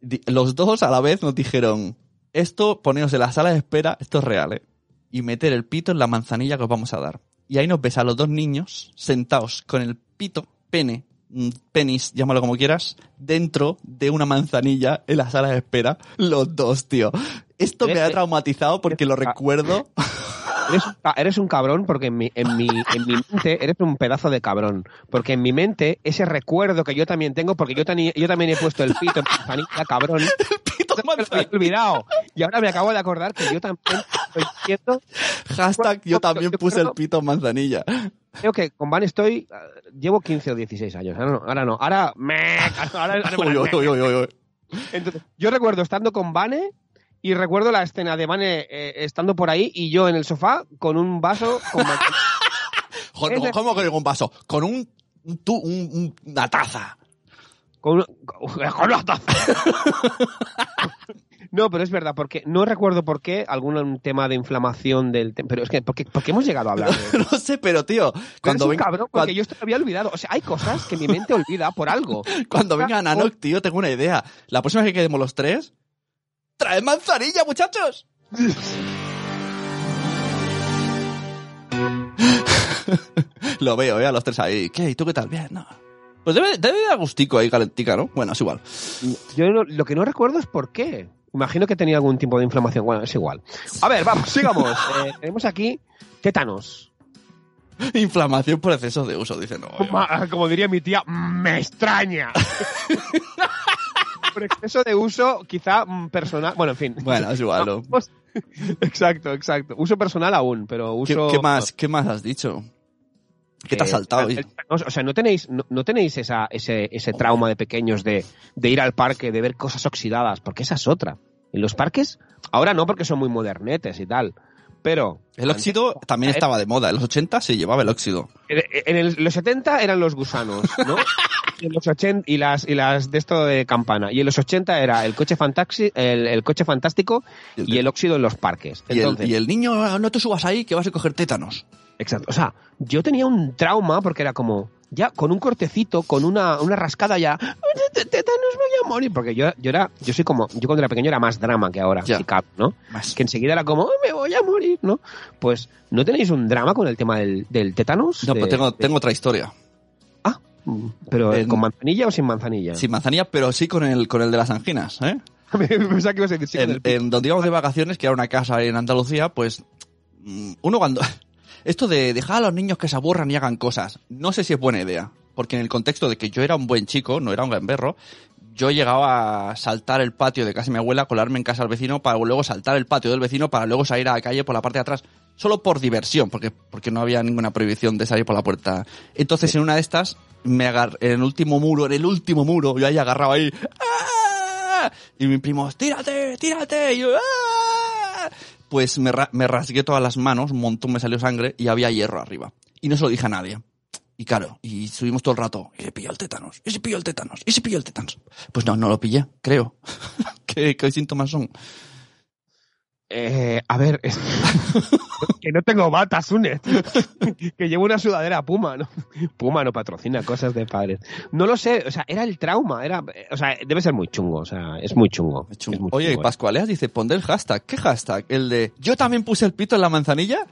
Di- Los dos a la vez nos dijeron, esto, poneos en la sala de espera, esto es real, ¿eh? Y meter el pito en la manzanilla que os vamos a dar. Y ahí nos ves a los dos niños sentados con el pito, pene, mm, penis, llámalo como quieras, dentro de una manzanilla en la sala de espera. Los dos, tío. Esto me ha Eres- traumatizado porque lo eres- recuerdo. Eres, un ca- eres un cabrón porque en mi, en, mi, en mi mente eres un pedazo de cabrón. Porque en mi mente ese recuerdo que yo también tengo, porque yo, tani- yo también he puesto el pito en manzanilla, cabrón, pito me lo olvidado. Y ahora me acabo de acordar que yo también estoy diciendo, Hashtag yo también puse el pito en manzanilla. creo que con Van estoy, ah, llevo 15 o 16 años. Ahora no, ahora no. Ahora me... Ahora, ahora- Uy, uy, uy, uy, uy, uy. Entonces, yo recuerdo estando con Vane y recuerdo la escena de Vane eh, estando por ahí y yo en el sofá con un vaso con de- ¿Cómo con un vaso? Con un, tu- un- un- una taza. Con, una- con la taza. No, pero es verdad, porque no recuerdo por qué, algún tema de inflamación del... Pero es que, ¿por qué, por qué hemos llegado a hablar de No sé, pero tío, Cuando venga, cabrón, porque yo esto lo había olvidado. O sea, hay cosas que mi mente olvida por algo. cuando venga Nanoc, tío, tengo una idea. La próxima vez que quedemos los tres, ¡traed manzanilla, muchachos! Lo veo, ¿eh? A los tres ahí. ¿Qué? ¿Y tú qué tal? Bien, no. Pues debe, debe de agustico ahí, calentica, ¿no? Bueno, es igual. Yo no- lo que no recuerdo es por qué. Imagino que tenía algún tipo de inflamación. Bueno, es igual. A ver, vamos, sigamos. Eh, tenemos aquí tétanos. Inflamación por exceso de uso, dice no. Como diría mi tía, me extraña. Por exceso de uso, quizá mm, personal. Bueno, en fin. Bueno, es igual, Exacto, exacto. Uso personal aún, pero ¿Qué, uso. qué más, ¿Qué más has dicho? ¿Qué te has Eh, saltado? O sea, no tenéis, no, no tenéis esa, ese, ese trauma de pequeños de, de ir al parque, de ver cosas oxidadas, porque esa es otra. En los parques, ahora no porque son muy modernetes y tal, pero El óxido también estaba de moda. En los 80 se llevaba el óxido. en, en el- los 70 eran los gusanos, ¿no? Y en los 80 y las y las de esto de campana. Y en los 80 era el coche fantaxi, el, el coche fantástico y el óxido en los parques. Y Entonces, y el niño, no te subas ahí que vas a coger tétanos. Exacto. O sea, yo tenía un trauma porque era como, ya con un cortecito, con una, una rascada ya, "Te- te- tétanos voy a morir. Porque yo, yo era, yo soy como, yo cuando era pequeño era más drama que ahora, Ya. si cabe, ¿no? Más. Que enseguida era como, "Ay, me voy a morir, ¿no? Pues, ¿no tenéis un drama con el tema del, del tétanos? No, De- pues tengo, de- tengo otra historia. Ah, mm, pero ¿con manzanilla o sin manzanilla? Sin manzanilla, pero sí con el, con el de las anginas, ¿eh? Pensaba que ibas a decir sí con en, el pito. en donde íbamos de vacaciones, que era una casa en Andalucía, pues mm, uno cuando... Esto de dejar a los niños que se aburran y hagan cosas, no sé si es buena idea. Porque en el contexto de que yo era un buen chico, no era un gamberro, yo llegaba a saltar el patio de casa de mi abuela, colarme en casa al vecino, para luego saltar el patio del vecino, para luego salir a la calle por la parte de atrás. Solo por diversión, porque, porque no había ninguna prohibición de salir por la puerta. Entonces, en una de estas, me agar en el último muro, en el último muro, yo ahí agarrado ahí. ¡ah! Y mi primo, tírate, tírate. Y yo, ¡ah! Pues me, me rasgué todas las manos, un montón me salió sangre y había hierro arriba. Y no se lo dije a nadie. Y claro, y subimos todo el rato. Y se pilló el tétanos, y se pilló el tétanos, y se pilló el tétanos. Pues no, no lo pillé, creo. ¿Qué, qué síntomas son? Eh, a ver, es- que no tengo bata, Sune. que llevo una sudadera Puma, ¿no? Puma no patrocina cosas de padres. No lo sé, o sea, era el trauma, era, o sea, debe ser muy chungo, o sea, es muy chungo. es muy Oye, chungo, ¿eh? Pascualeas dice, pon el hashtag. ¿Qué hashtag? ¿El de yo también puse el pito en la manzanilla?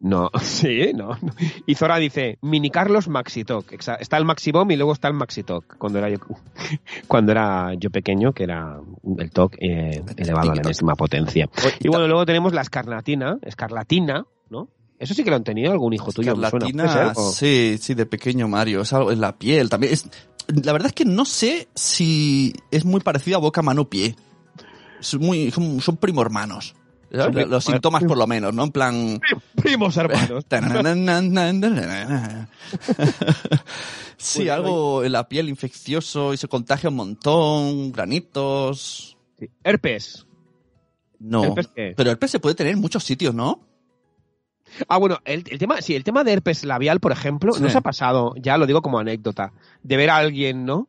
No, sí, no. Y Zora dice, mini Carlos Maxitok. Está el Maxibom y luego está el Maxitok. Cuando era yo, cuando era yo pequeño, que era el TOC eh, elevado a la enésima potencia. Y bueno, luego tenemos la escarlatina, escarlatina, ¿no? Eso sí que lo han tenido algún hijo tuyo. Escarlatina, sí, sí, de pequeño Mario. Es algo en la piel también. Es, la verdad es que no sé si es muy parecido a boca, mano, pie. Es muy, son, son primo hermanos. Los síntomas por lo menos, ¿no? En plan... Primos hermanos. sí, sí, algo en la piel infeccioso y se contagia un montón, granitos... Sí. Herpes. No, ¿Herpes qué? pero herpes se puede tener en muchos sitios, ¿no? Ah, bueno, el, el tema, sí, el tema de herpes labial, por ejemplo, Sí. nos ha pasado, ya lo digo como anécdota, de ver a alguien, ¿no?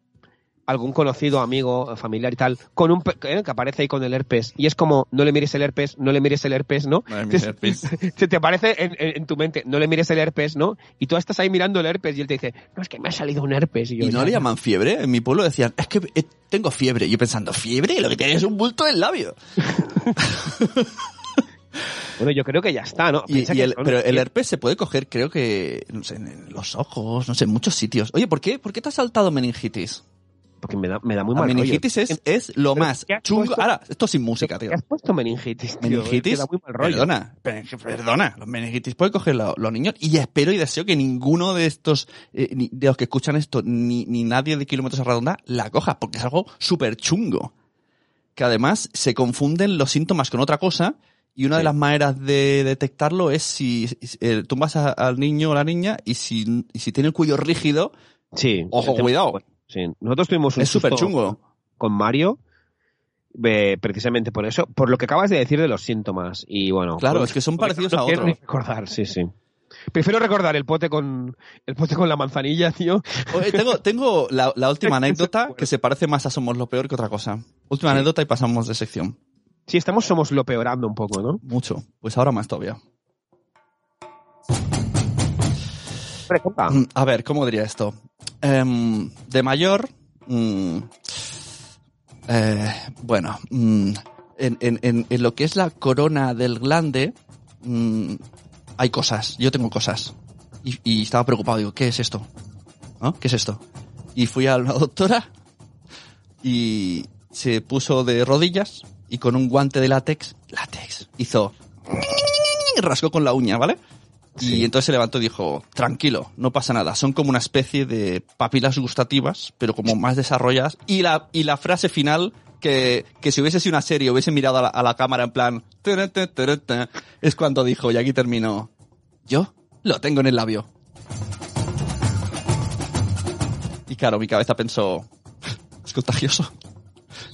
Algún conocido, amigo, familiar y tal, con un eh, que aparece ahí con el herpes. Y es como, no le mires el herpes, no le mires el herpes, ¿no? No le mires el herpes. Se te aparece en, en- en tu mente, no le mires el herpes, ¿no? Y tú estás ahí mirando el herpes y él te dice, no, es que me ha salido un herpes. Y, yo, ¿Y no "Ya, le llaman fiebre? En mi pueblo decían, es que eh, tengo fiebre. Y yo pensando, ¿fiebre? Lo que tienes es un bulto en el labio. Bueno, yo creo que ya está, ¿no? Y, y el, pero el herpes se puede coger, creo que, no sé, en los ojos, no sé, en muchos sitios. Oye, ¿por qué, ¿por qué te has saltado meningitis? Porque me da, me da muy La mal rollo. meningitis es, es lo Pero más ¿qué has chungo. puesto? Ahora, esto sin música, tío. ¿Qué has puesto meningitis, tío? Meningitis, Es que da muy mal rollo. perdona, pe- perdona, los meningitis pueden coger lo- los niños y espero y deseo que ninguno de estos, eh, ni- de los que escuchan esto, ni, ni nadie de kilómetros a redonda la coja, porque es algo súper chungo. Que además se confunden los síntomas con otra cosa y una de las maneras de detectarlo es si eh, tumbas a- al niño o la niña y si, y si tiene el cuello rígido, Sí. Ojo, cuidado. Sí. Nosotros tuvimos un es súper chungo. con Mario, eh, precisamente por eso, por lo que acabas de decir de los síntomas. Y bueno. Claro, pues, es que son parecidos no a otros. recordar, sí, sí. Prefiero recordar el pote con el pote con la manzanilla, tío. Oye, tengo, tengo la, la última anécdota que se parece más a Somos lo Peor que otra cosa. Última Sí. anécdota y pasamos de sección. Sí, estamos somos lo peorando un poco, ¿no? Mucho. Pues ahora más todavía. Mm, A ver, ¿cómo diría esto? Em, de mayor, mm, eh, bueno, mm, en, en- en- lo que es la corona del glande, mm, hay cosas. Yo tengo cosas. Y, estaba preocupado. Digo, ¿qué es esto? ¿Qué es esto? Y fui a una doctora y se puso de rodillas y con un guante de látex, látex, hizo... rascó con la uña, ¿vale? Y entonces se levantó y dijo, tranquilo, no pasa nada, son como una especie de papilas gustativas, pero como más desarrolladas. Y la, y la frase final, que, que si hubiese sido una serie, hubiese mirado a la, a la cámara en plan, "Tere, tere, tere, tere", es cuando dijo, y aquí terminó, yo lo tengo en el labio. Y claro, mi cabeza pensó, es contagioso.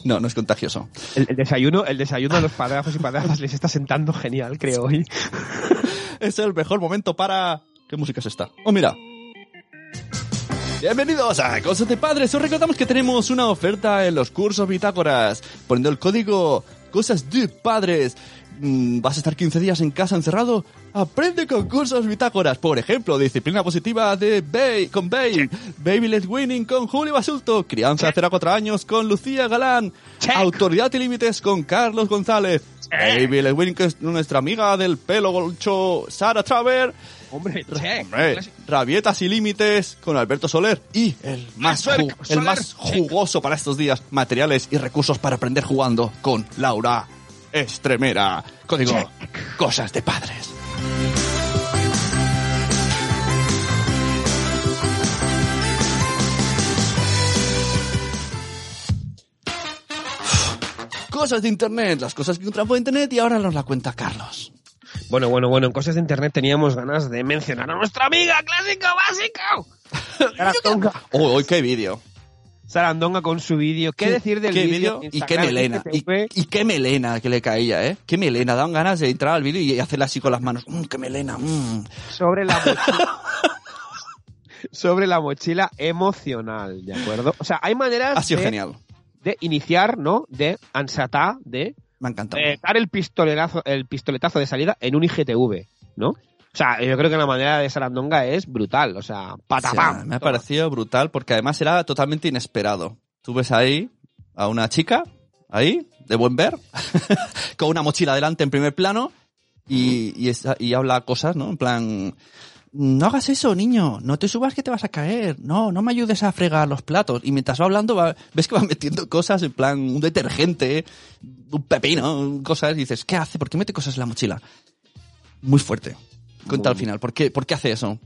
No, no es contagioso. El, el desayuno, el desayuno de los padrazos y padrazas les está sentando genial, creo hoy. Es el mejor momento para... ¿Qué música es esta? Oh, mira. Bienvenidos a Cosas de Padres. Os recordamos que tenemos una oferta en los cursos Bitácoras. Poniendo el código Cosas de Padres. Mm, ¿Vas a estar 15 días en casa encerrado? Aprende con cursos bitácoras. Por ejemplo, disciplina positiva de Bay, con Bay. Baby Let's Winning con Julio Basulto. Crianza de 0 a 4 años con Lucía Galán. Check. Autoridad y límites con Carlos González. Baby Let's Winning con nuestra amiga del pelo golcho Sara Traver. Hombre, check. Hombre, rabietas y límites con Alberto Soler y el más, Soler, el más jugoso para estos días, materiales y recursos para aprender jugando con Laura Estremera. Código Cosas de Padres. Cosas de Internet, las cosas que encuentran por Internet y ahora nos la cuenta Carlos. Bueno, bueno, bueno, en cosas de internet teníamos ganas de mencionar a nuestra amiga clásico básico. ¡Oh, qué vídeo! Sarandonga con su vídeo. ¿Qué, decir del vídeo? y qué melena. Y, IGTV? y qué melena que le caía, ¿eh? Qué melena. Daban ganas de entrar al vídeo y hacerle así con las manos. Mm, qué melena. mm. sobre la mochila. sobre la mochila emocional, ¿de acuerdo? O sea, hay maneras Ha sido de, genial. de iniciar, ¿no? De ansatar, de Me ha encantado. eh, dar el pistoletazo, el pistoletazo de salida en un IGTV, ¿no? O sea, yo creo que la manera de Sarandonga es brutal, o sea, O sea, patapam. me ha parecido brutal porque además era totalmente inesperado. Tú ves ahí a una chica, ahí, de buen ver, con una mochila delante en primer plano y, y habla cosas, ¿no? En plan, no hagas eso, niño, no te subas que te vas a caer, no, no me ayudes a fregar los platos. Y mientras va hablando, va- ves que va metiendo cosas en plan un detergente, un pepino, cosas, y dices, ¿qué hace? ¿Por qué mete cosas en la mochila? Muy fuerte. Cuenta al final, ¿por qué, ¿por qué hace eso?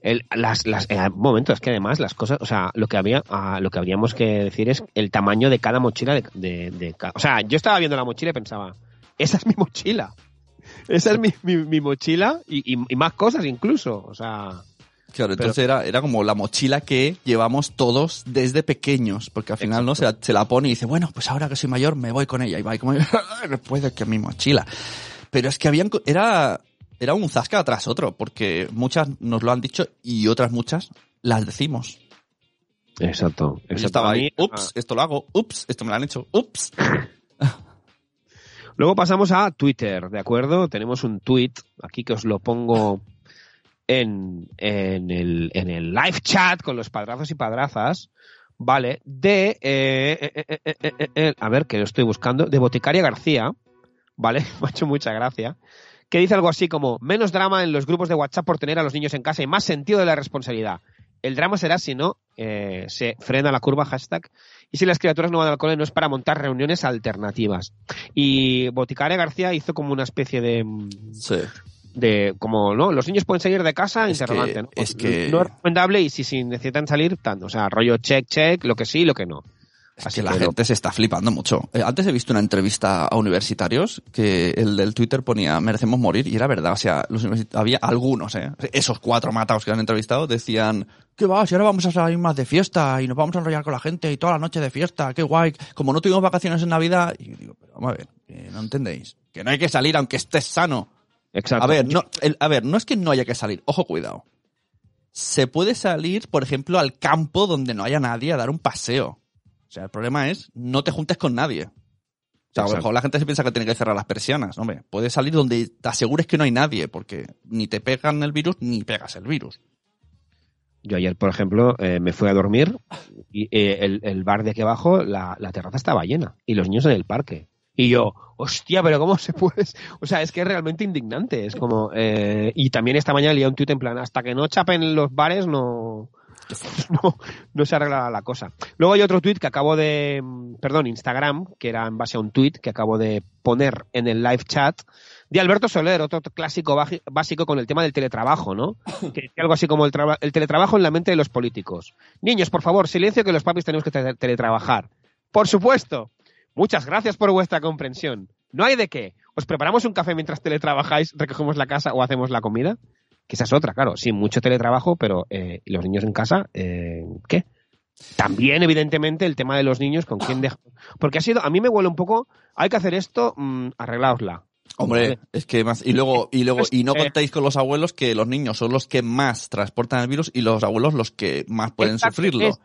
El, las, las, eh, un momento, es que además las cosas, o sea, lo que había, ah, lo que habríamos que decir es el tamaño de cada mochila de, de, de o sea, yo estaba viendo la mochila y pensaba, esa es mi mochila. Esa es mi, mi, mi mochila y, y, y más cosas incluso, o sea, Claro, entonces era, era como la mochila que llevamos todos desde pequeños, porque al final no se la, se la pone y dice, bueno, pues ahora que soy mayor me voy con ella y va y como, no puede que mi mochila. Pero es que habían, era, era un zasca tras otro, porque muchas nos lo han dicho y otras muchas las decimos. Exacto. Yo exacto. estaba ahí, mí- ups, esto lo hago, ups, esto me lo han hecho, ups. Luego pasamos a Twitter, ¿de acuerdo? Tenemos un tweet aquí que os lo pongo en, en, el, en el live chat con los padrazos y padrazas, ¿vale? De, eh, eh, eh, a ver, que lo estoy buscando, de Boticaria García, ¿vale? Me ha hecho mucha gracia. Que dice algo así como, menos drama en los grupos de WhatsApp por tener a los niños en casa y más sentido de la responsabilidad. El drama será si no eh, se frena la curva, hashtag, y si las criaturas no van al cole no es para montar reuniones alternativas. Y Boticaria García hizo como una especie de, mm, Sí. de como, ¿no? Los niños pueden salir de casa, Es interrogante, que- ¿no? es que- No es recomendable y si, si necesitan salir, tanto. O sea, rollo check, check, lo que sí, lo que no. Es Así que la gente se está flipando mucho. Eh, antes he visto una entrevista a universitarios que el del Twitter ponía merecemos morir y era verdad. O sea, los había algunos, ¿eh? Esos cuatro matados que han entrevistado decían, ¿qué va? Si ahora vamos a salir más de fiesta y nos vamos a enrollar con la gente y toda la noche de fiesta, qué guay. Como no tuvimos vacaciones en Navidad. Y yo digo, pero vamos a ver, que no entendéis. Que no hay que salir aunque estés sano. Exacto. A ver, no, el- a ver, no es que no haya que salir. Ojo, cuidado. Se puede salir, por ejemplo, al campo donde no haya nadie a dar un paseo. O sea, el problema es no te juntes con nadie. O sea, a lo mejor la gente se piensa que tiene que cerrar las persianas. Hombre, puedes salir donde te asegures que no hay nadie, porque ni te pegan el virus ni pegas el virus. Yo ayer, por ejemplo, eh, me fui a dormir y eh, el, el bar de aquí abajo, la, la terraza estaba llena y los niños en el parque. Y yo, hostia, pero ¿cómo se puede? O sea, es que es realmente indignante. Es como. eh, y también esta mañana leía un tuit en plan: hasta que no chapen los bares, no. No, no se arregla la cosa. Luego hay otro tuit que acabo de. Perdón, Instagram, que era en base a un tuit que acabo de poner en el live chat de Alberto Soler, otro clásico básico con el tema del teletrabajo, ¿no? Que decía algo así como el, el teletrabajo en la mente de los políticos. Niños, por favor, silencio que los papis tenemos que tele- teletrabajar. Por supuesto. Muchas gracias por vuestra comprensión. No hay de qué. ¿Os preparamos un café mientras teletrabajáis, recogemos la casa o hacemos la comida? Que esa es otra, claro. Sí, mucho teletrabajo, pero eh, ¿y los niños en casa? Eh, ¿Qué? También, evidentemente, el tema de los niños, con quién deja. Porque ha sido, a mí me huele un poco, hay que hacer esto, mm, arreglaosla. Hombre, es que más. Y luego, y luego, y no Eh, contéis con los abuelos que los niños son los que más transportan el virus y los abuelos los que más pueden Exacto, sufrirlo. es-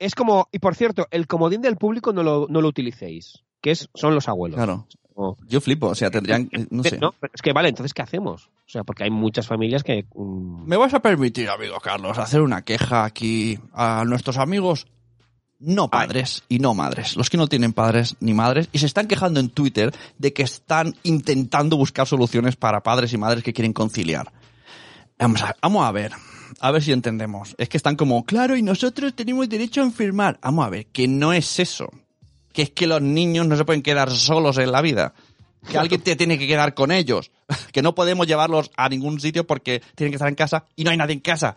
Es como, y por cierto, el comodín del público no lo, no lo utilicéis, que es, son los abuelos. Claro. Yo flipo, o sea, tendrían, eh, no sé. No, pero es que vale, entonces ¿qué hacemos? O sea, porque hay muchas familias que... mm, ¿Me vas a permitir, amigo Carlos, hacer una queja aquí a nuestros amigos? No padres y no madres. Los que no tienen padres ni madres y se están quejando en Twitter de que están intentando buscar soluciones para padres y madres que quieren conciliar. Vamos a, vamos a ver. A ver si entendemos. Es que están como, claro, y nosotros tenemos derecho a enfermar. Vamos a ver, que no es eso. Que es que los niños no se pueden quedar solos en la vida. Que alguien te tiene que quedar con ellos. Que no podemos llevarlos a ningún sitio porque tienen que estar en casa y no hay nadie en casa.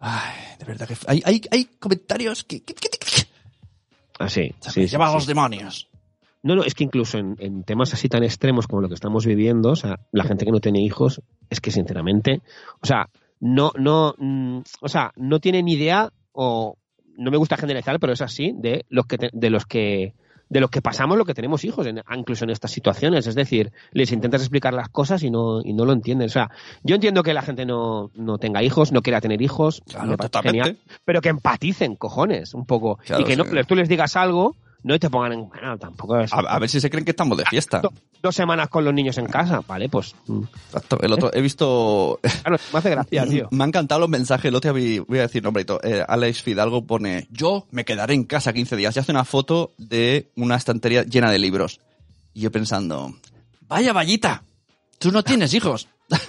Ay, de verdad que hay, hay, hay comentarios que, que, que- sí, llevan sí. los demonios. No, no, es que incluso en, en temas así tan extremos como lo que estamos viviendo, o sea, la gente que no tiene hijos, es que sinceramente, o sea, no, no, mm, o sea, no tiene ni idea, o no me gusta generalizar, pero es así, de los que, te- de los que, de los que pasamos lo que tenemos hijos, en- incluso en estas situaciones. Es decir, les intentas explicar las cosas y no, y no lo entienden. O sea, yo entiendo que la gente no, no tenga hijos, no quiera tener hijos, Claro, genial, pero que empaticen, cojones, un poco. Claro, y que no, sí. tú les digas algo, no te pongan en, bueno, tampoco es A, a ver si se creen que estamos de fiesta. do- dos semanas con los niños en casa, ¿vale? Pues, mm, Exacto. El otro, he visto, claro, me hace gracia, tío. Me han encantado los mensajes. El otro día voy a decir nombre y todo. Eh, Alex Fidalgo pone, yo me quedaré en casa 15 días. Y hace una foto de una estantería llena de libros. Y yo pensando, vaya vallita, tú no tienes hijos.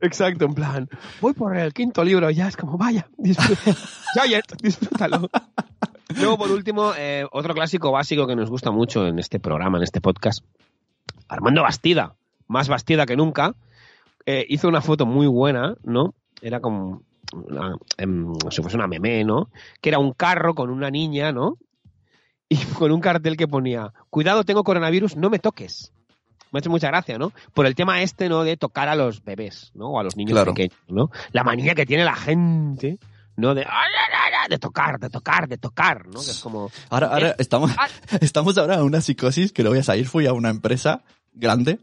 Exacto, en plan, voy por el quinto libro, ya es como, vaya, disfruta, Giant, disfrútalo. Luego, por último, eh, otro clásico básico que nos gusta mucho en este programa, en este podcast, Armando Bastida, más Bastida que nunca, eh, hizo una foto muy buena, ¿no? Era como, una, em, si fuese una meme, ¿no? Que era un carro con una niña, ¿no? Y con un cartel que ponía, cuidado, tengo coronavirus, no me toques. Me ha hecho mucha gracia, ¿no? Por el tema este, ¿no? De tocar a los bebés, ¿no? O a los niños Claro. pequeños, ¿no? La manía que tiene la gente, ¿no? De, tocar, de tocar, de tocar, ¿no? Que es como... Ahora, ahora estamos, Ah. estamos ahora en una psicosis que lo voy a salir. Fui a una empresa grande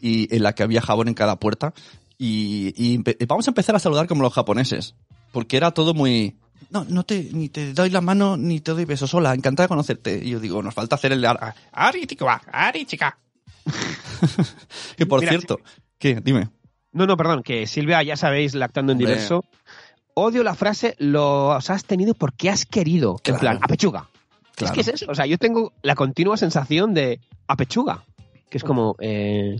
y en la que había jabón en cada puerta y, vamos a empezar a saludar como los japoneses porque era todo muy no, no te, ni te doy la mano ni te doy besos. Hola, encantada de conocerte. Y yo digo, nos falta hacer el de Ar- Ari, chica, Ari, chica. que por Mira, cierto, ¿qué? Dime. No, no, perdón, que Silvia, ya sabéis, lactando en Hombre. diverso. Odio la frase, los has tenido porque has querido. Claro. En plan, a pechuga. Claro. Es que es eso. O sea, yo tengo la continua sensación de a pechuga. Que es como, eh,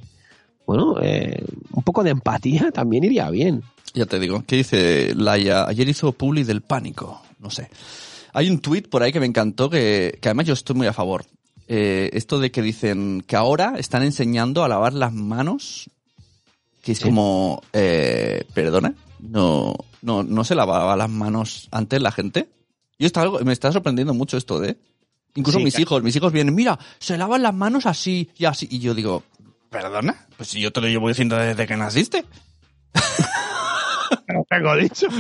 bueno, eh, un poco de empatía también iría bien. Ya te digo, ¿qué dice Laia? Ayer hizo Publi del pánico. No sé. Hay un tuit por ahí que me encantó que, que además yo estoy muy a favor. Eh, esto de que dicen que ahora están enseñando a lavar las manos, que es Sí. como, eh, perdona, no, no, no se lavaba las manos antes la gente. Yo estaba, me está sorprendiendo mucho esto de, incluso Sí, mis claro. hijos, mis hijos vienen, mira, se lavan las manos así y así, y yo digo, perdona, pues si yo te lo llevo diciendo desde que naciste. tengo dicho.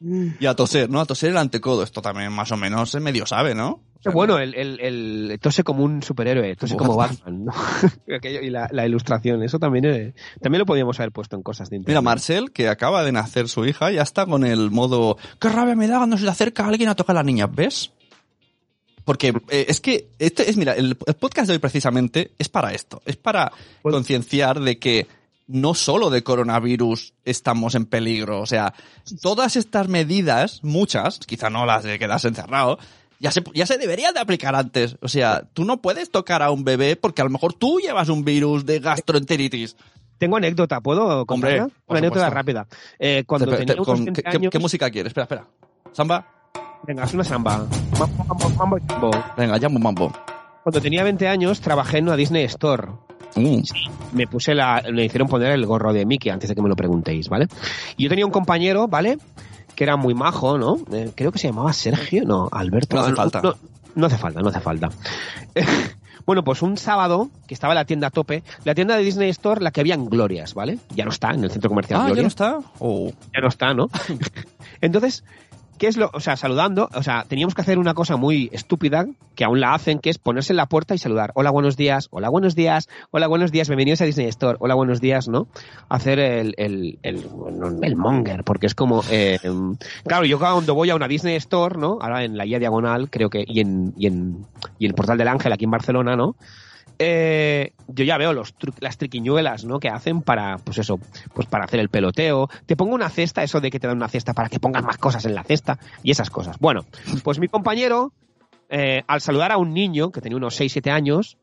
Y a toser, ¿no? A toser el antecodo. Esto también más o menos se medio sabe, ¿no? O sea, bueno, el, el, el- tose como un superhéroe, tose Como Batman. ¿no? Aquello- y la, la ilustración, eso también, eh, también lo podíamos haber puesto en cosas de internet. Mira, Marcel, que acaba de nacer su hija, ya está con el modo, qué rabia me da cuando se le acerca alguien a tocar a la niña, ¿ves? Porque eh, es que, este es, mira, el, el podcast de hoy precisamente es para esto, es para Pues- concienciar de que no solo de coronavirus estamos en peligro, o sea, todas estas medidas, muchas, quizá no las de quedarse encerrado, ya se, ya se deberían de aplicar antes. O sea, tú no puedes tocar a un bebé porque a lo mejor tú llevas un virus de gastroenteritis. Tengo anécdota, ¿puedo contarla? Hombre, Una anécdota supuesto. rápida. Eh, cuando Te- te- tenía unos con- 20 ¿qué, años... qué música quieres? Espera, espera. Samba. Venga, haz una samba. Mambo, mambo, mambo. Venga, llamo mambo. Cuando tenía 20 años trabajé en una Disney Store. Mm. Me puse la, me hicieron poner el gorro de Mickey antes de que me lo preguntéis, ¿vale? Y yo tenía un compañero, ¿vale? Que era muy majo, ¿no? Eh, creo que se llamaba Sergio, no, Alberto. No hace Ah, falta. No, no hace falta, no hace falta. bueno, pues un sábado, que estaba la tienda a tope, la tienda de Disney Store, la que había en Glorias, ¿vale? Ya no está en el centro comercial Ah, ¿ya no está? Oh. ya no está, ¿no? Entonces, ¿qué es lo, o sea, saludando, o sea, teníamos que hacer una cosa muy estúpida, que aún la hacen, que es ponerse en la puerta y saludar. Hola, buenos días, hola, buenos días, hola, buenos días, bienvenidos a Disney Store, hola, buenos días, ¿no? Hacer el, el, el, el monger, porque es como, eh, claro, yo cuando voy a una Disney Store, ¿no? Ahora en la guía diagonal, creo que, y en, y en, y en el Portal del Ángel aquí en Barcelona, ¿no? Eh, yo ya veo los las triquiñuelas, ¿no? Que hacen para, pues eso, pues para hacer el peloteo. Te pongo una cesta, eso de que te dan una cesta para que pongas más cosas en la cesta y esas cosas. Bueno, pues mi compañero, eh, al saludar a un niño que tenía unos 6-7 años,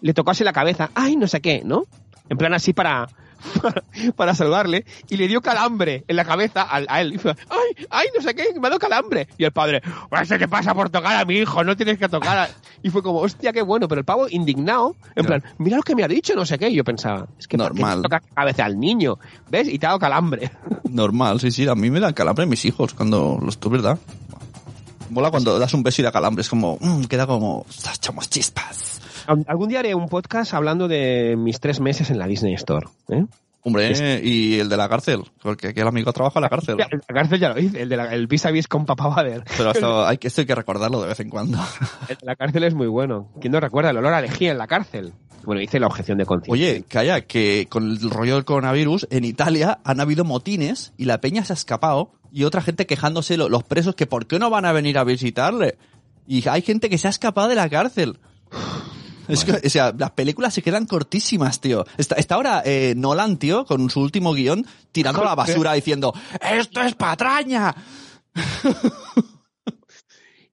le tocó así la cabeza, ay, no sé qué, ¿no? En plan así para, para, para saludarle y le dio calambre en la cabeza al- a, él. Y fue, ay, ay, no sé qué, me ha dado calambre. Y el padre, ¿ese te pasa por tocar a mi hijo? No tienes que tocar a... Y fue como, hostia, qué bueno. Pero el pavo indignado, en plan, mira lo que me ha dicho, no sé qué. Y yo pensaba, es que ¿por qué Normal. toca cabeza al niño? ¿Ves? Y te ha dado calambre. Normal, sí, sí. A mí me dan calambre mis hijos cuando los tú, ¿verdad? Mola cuando das un beso y da calambre. Es como, mm, queda como, echamos chispas. Algún día haré un podcast hablando de mis tres meses en la Disney Store. ¿eh? Hombre, y el de la cárcel, porque aquí el amigo trabaja en la cárcel. Ya, La cárcel ya lo hice, el de la, el vis a vis con Papá Bader. Pero esto hay, que, esto hay que recordarlo de vez en cuando. El de La cárcel es muy bueno. ¿Quién no recuerda el olor a lejía en la cárcel? Bueno, hice la objeción de conciencia. Oye, calla, que con el rollo del coronavirus, en Italia han habido motines y la peña se ha escapado y otra gente quejándose, lo- los presos, que por qué no van a venir a visitarle. Y hay gente que se ha escapado de la cárcel. Es que, o sea, las películas se quedan cortísimas, tío. Está, está ahora eh, Nolan, tío, con su último guion, tirando la basura diciendo, ¡esto es patraña!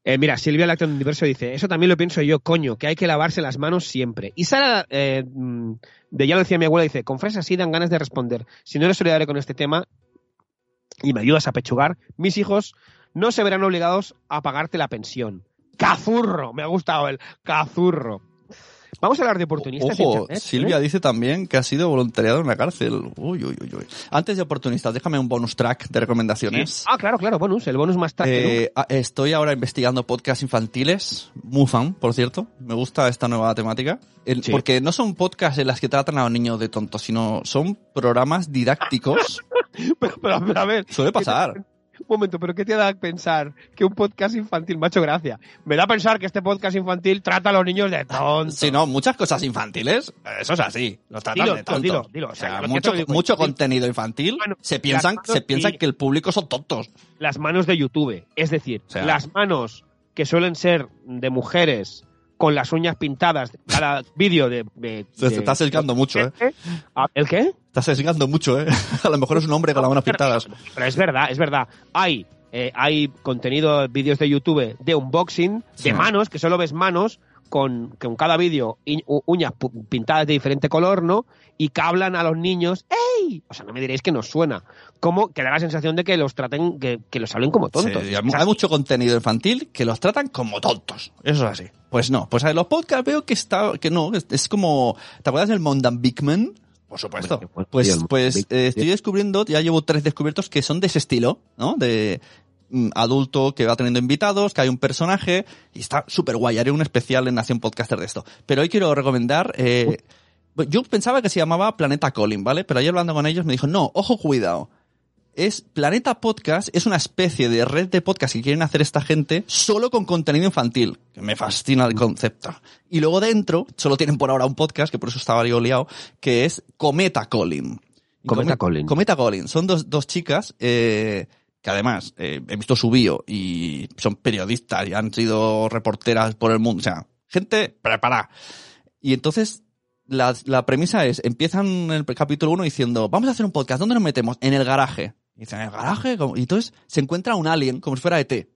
Eh, mira, Silvia Lacton Universo dice, eso también lo pienso yo, coño, que hay que lavarse las manos siempre. Y Sara, eh, mm, de ya lo decía mi abuela, dice, con fresas sí dan ganas de responder. Si no eres solidario con este tema y me ayudas a pechugar, mis hijos no se verán obligados a pagarte la pensión. ¡Cazurro! Me ha gustado el cazurro. Vamos a hablar de oportunistas. Ojo, Internet, ¿eh? Silvia dice también que ha sido voluntariado en la cárcel. Uy, uy, uy, uy. Antes de oportunistas, déjame un bonus track de recomendaciones. Ah, claro, claro, bonus, el bonus más tarde. Eh, ah, estoy ahora investigando podcasts infantiles, muy fan, por cierto. Me gusta esta nueva temática. El- Sí. Porque no son podcasts en las que tratan a los niños de tontos, sino son programas didácticos. pero, pero, pero, a ver, Suele pasar. Un momento, pero ¿qué te da a pensar que un podcast infantil, macho, gracia? Me da a pensar que este podcast infantil trata a los niños de tontos. Si no, muchas cosas infantiles, eso es así. Los tratan Dilo, de tontos. dilo, dilo. O sea, mucho, te digo, mucho sí. contenido infantil se piensan, se piensan y- que el público son tontos. Las manos de YouTube. Es decir, O sea- las manos que suelen ser de mujeres con las uñas pintadas, cada vídeo de, de- Se te de- está sesgando mucho, ¿eh? Ah, ¿El qué? Estás sesgando mucho, ¿eh? A lo mejor es un hombre con las manos pintadas. Pero es verdad, es verdad. Hay, eh, hay contenido, vídeos de YouTube de unboxing, Sí. de manos, que solo ves manos con, con cada vídeo uñas pintadas de diferente color, ¿no? Y que hablan a los niños, ¡ey! O sea, no me diréis que nos suena. Como que da la sensación de que los traten, que, que los hablen como tontos. Sí, hay, mucho contenido infantil que los tratan como tontos. Eso es así. Pues no, pues en los podcasts veo que está, que no, es, es como, ¿te acuerdas del Mondan Bigman? Por supuesto. Pues, Pues, eh, estoy descubriendo, ya llevo tres descubiertos que son de ese estilo, ¿no? De mm, adulto que va teniendo invitados, que hay un personaje, y está súper guay. Haré un especial en Nación Podcaster de esto. Pero hoy quiero recomendar, eh, yo pensaba que se llamaba Planeta Colin, ¿vale? Pero ayer hablando con ellos me dijo, no, ojo, cuidado. Es Planeta Podcast, es una especie de red de podcast que quieren hacer esta gente solo con contenido infantil, que me fascina el concepto. Y luego dentro, solo tienen por ahora un podcast, que por eso estaba yo liado, que es Cometa Colin. Cometa Come- Colin. Cometa Colin. Son dos, dos chicas, eh, que además, eh, he visto su bio y son periodistas y han sido reporteras por el mundo. O sea, gente preparada. Y entonces, la, la premisa es, empiezan el capítulo 1 diciendo, vamos a hacer un podcast, ¿dónde nos metemos? En el garaje. Y dicen, ¿en el garaje? ¿Cómo?". Y entonces se encuentra un alien, como si fuera ET.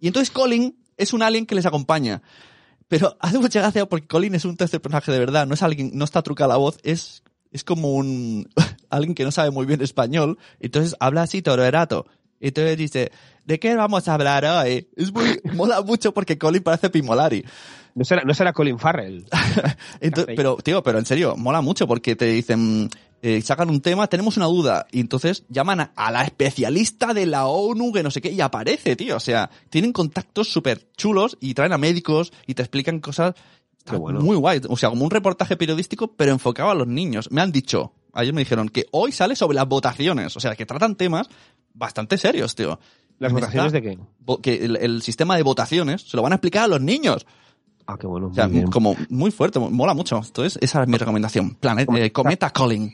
Y entonces Colin es un alien que les acompaña. Pero hace mucha gracia porque Colin es un tercer personaje de verdad, no es alguien, no está trucada la voz, es, es como un, alguien que no sabe muy bien español, entonces habla así todo el rato. Y entonces dice, ¿de qué vamos a hablar hoy? Es muy, mola mucho porque Colin parece Pimolari. No será, no será Colin Farrell. Entonces, pero, tío, pero en serio, mola mucho porque te dicen, eh, sacan un tema, tenemos una duda, y entonces llaman a, la especialista de la ONU, que no sé qué, y aparece, tío. O sea, tienen contactos súper chulos y traen a médicos y te explican cosas bueno. muy guay. O sea, como un reportaje periodístico, pero enfocado a los niños. Me han dicho, ayer me dijeron que hoy sale sobre las votaciones, o sea, que tratan temas bastante serios, tío. ¿Las votaciones de qué? Que el, el sistema de votaciones se lo van a explicar a los niños. Ah, qué bueno. O sea, muy como muy fuerte, mola mucho. Entonces, esa es mi recomendación. Planet, eh, Cometa Colin.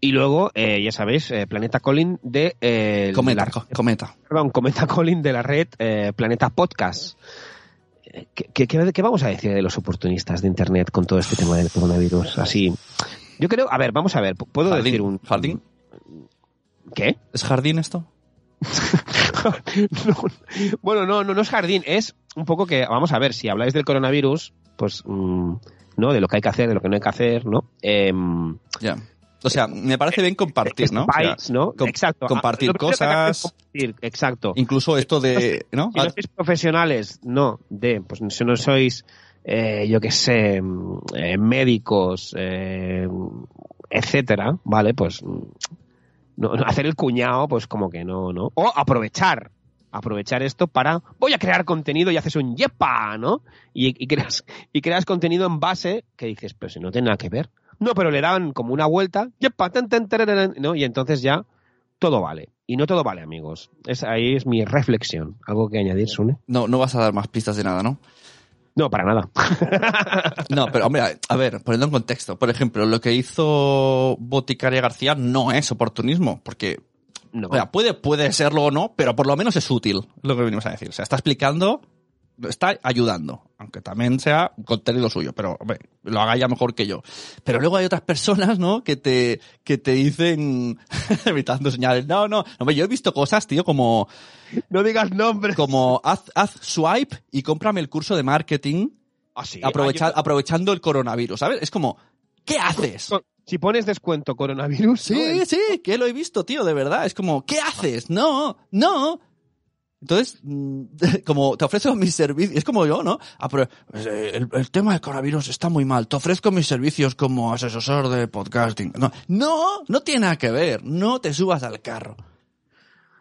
Y luego, eh, ya sabéis, eh, Planeta Colin de, eh, de Cometa, la- cometa. perdón, Cometa Colin de la red Planeta Podcast. ¿Qué, qué, qué- vamos a decir de los oportunistas de Internet con todo este tema del coronavirus? Así, yo creo, a ver, vamos a ver, ¿puedo decir un... ¿Jardín? ¿Qué? ¿Es jardín esto? No, bueno, no, no, no es jardín, es un poco que, vamos a ver, si habláis del coronavirus, pues, mm, ¿no? De lo que hay que hacer, de lo que no hay que hacer, ¿no? Em, Ya. O sea, me parece bien compartir, ¿no? O sea, país, ¿no? com- exacto. compartir es cosas. compartir, exacto. incluso esto de, ¿no? Si no sois profesionales, no, de, pues si no sois, eh, yo qué sé, mm, eh, médicos, eh, etcétera, ¿vale? Pues mm, no, hacer el cuñado, pues como que no, ¿no? O aprovechar, aprovechar esto para, voy a crear contenido y haces un yepa, ¿no? Y, y creas, y creas contenido en base que dices, pero si no tiene nada que ver. No, pero le dan como una vuelta, yepa, tan, tararán, ¿no? Y entonces ya todo vale. Y no todo vale, amigos. Es, ahí es mi reflexión. ¿Algo que añadir, Sune? No, no vas a dar más pistas de nada, ¿no? No, para nada. No, pero hombre, a- ver, poniendo en contexto. Por ejemplo, lo que hizo Boticaria García no es oportunismo, porque No. O sea, puede, puede serlo o no, pero por lo menos es útil, lo que venimos a decir. O sea, está explicando, está ayudando, aunque también sea contenido suyo, pero hombre, lo haga ya mejor que yo. Pero luego hay otras personas, ¿no? Que te, que te dicen, evitando señales, no, no, hombre, yo he visto cosas, tío, como, No digas nombres. como haz, haz swipe y cómprame el curso de marketing Así. aprovecha- aprovechando el coronavirus, ¿sabes? Es como, ¿qué haces? Si pones descuento coronavirus. Sí, ¿no? sí, que lo he visto, tío, de verdad. Es como, ¿qué haces? No, no. Entonces, mm, como te ofrezco mis servicios, es como yo, ¿no? Ah, pero, eh, el, el tema del coronavirus está muy mal. Te ofrezco mis servicios como asesor de podcasting. No, no, no tiene nada que ver. No te subas al carro.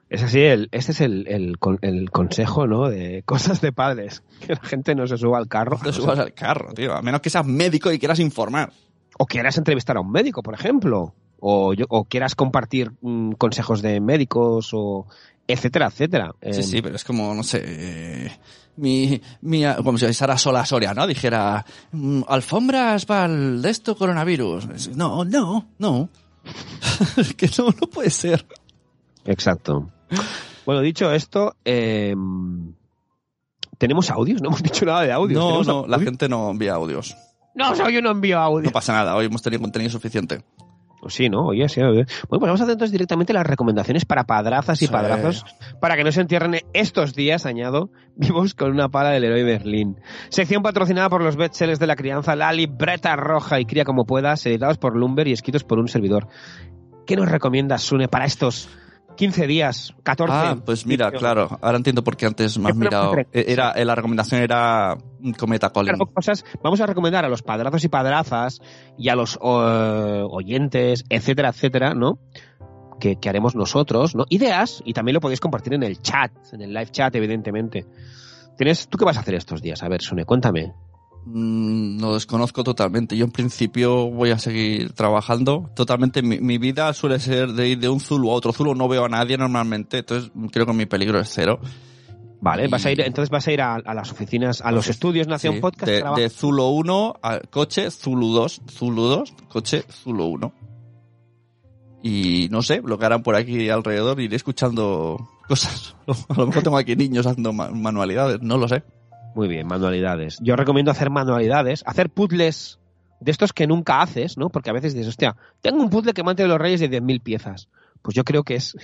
Es así, el, este es el, el, el consejo, ¿no? De cosas de padres. Que la gente no se suba al carro. No te subas al carro, tío. A menos que seas médico y quieras informar. O quieras entrevistar a un médico, por ejemplo. O, yo- o quieras compartir mm, consejos de médicos o etcétera, etcétera. Sí, Eh, sí, pero es como, no sé, eh, mi, mi, como si Sara Sola Soria, ¿no? Dijera, mm, alfombras para el de esto coronavirus. No, no, no. Es que no, no puede ser. Exacto. Bueno, dicho esto, eh, ¿tenemos audios? No hemos dicho nada de audios. No, ¿Tenemos no, la gente no envía audios. No, o sea, yo no envío audio. No pasa nada, hoy hemos tenido contenido suficiente. Pues sí, ¿no? Oye, sí. oye. Bueno, pues vamos a hacer entonces directamente las recomendaciones para padrazas y Sí. padrazos para que no se entierren estos días, añado, vivos con una pala del héroe Berlín. Sección patrocinada por los bestsellers de la crianza, la libreta roja y cría como puedas, editados por Lumber y escritos por un servidor. ¿Qué nos recomiendas, Sune, para estos 15 días, 14? Ah, pues mira, claro, ahora entiendo por qué antes me has mirado. Eh, Era, eh, la recomendación era Cometa. Claro, cosas, vamos a recomendar a los padrazos y padrazas y a los oyentes, etcétera, etcétera, ¿no? Que, que haremos nosotros, ¿no? Ideas y también lo podéis compartir en el chat, en el live chat, evidentemente. ¿Tienes, ¿Tú qué vas a hacer estos días? A ver, Sune, cuéntame. Mm, lo desconozco totalmente. Yo en principio voy a seguir trabajando. Totalmente mi, mi vida suele ser de ir de un Zulu a otro Zulu. No veo a nadie normalmente, entonces creo que mi peligro es cero. Vale, Y- vas a ir, entonces vas a ir a, a las oficinas, a los estudios Nación Sí, Podcast. de, de Zulu 1 a coche Zulu 2, Zulu 2, coche Zulu 1. Y no sé, lo que harán por aquí alrededor, iré escuchando cosas. A lo mejor tengo aquí niños haciendo ma- manualidades, no lo sé. Muy bien, manualidades. Yo recomiendo hacer manualidades, hacer puzzles de estos que nunca haces, ¿no? Porque a veces dices, hostia, tengo un puzzle que mante de los reyes de 10.000 piezas. Pues yo creo que es...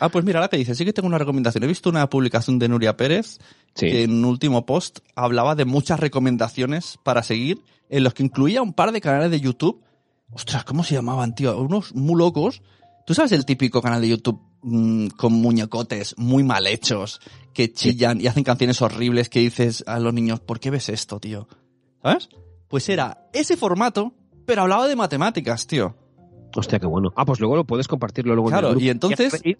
Ah, pues mira, la que dice, sí que tengo una recomendación. He visto una publicación de Nuria Pérez Sí. que en un último post hablaba de muchas recomendaciones para seguir, en los que incluía un par de canales de YouTube. Ostras, ¿cómo se llamaban, tío? Unos muy locos. ¿Tú sabes el típico canal de YouTube mm, con muñecotes muy mal hechos, que chillan y hacen canciones horribles que dices a los niños, ¿por qué ves esto, tío? ¿Sabes? Pues era ese formato, pero hablaba de matemáticas, tío. Hostia, qué bueno. Ah, pues luego lo puedes compartirlo luego en Claro, el grupo. y entonces- Y-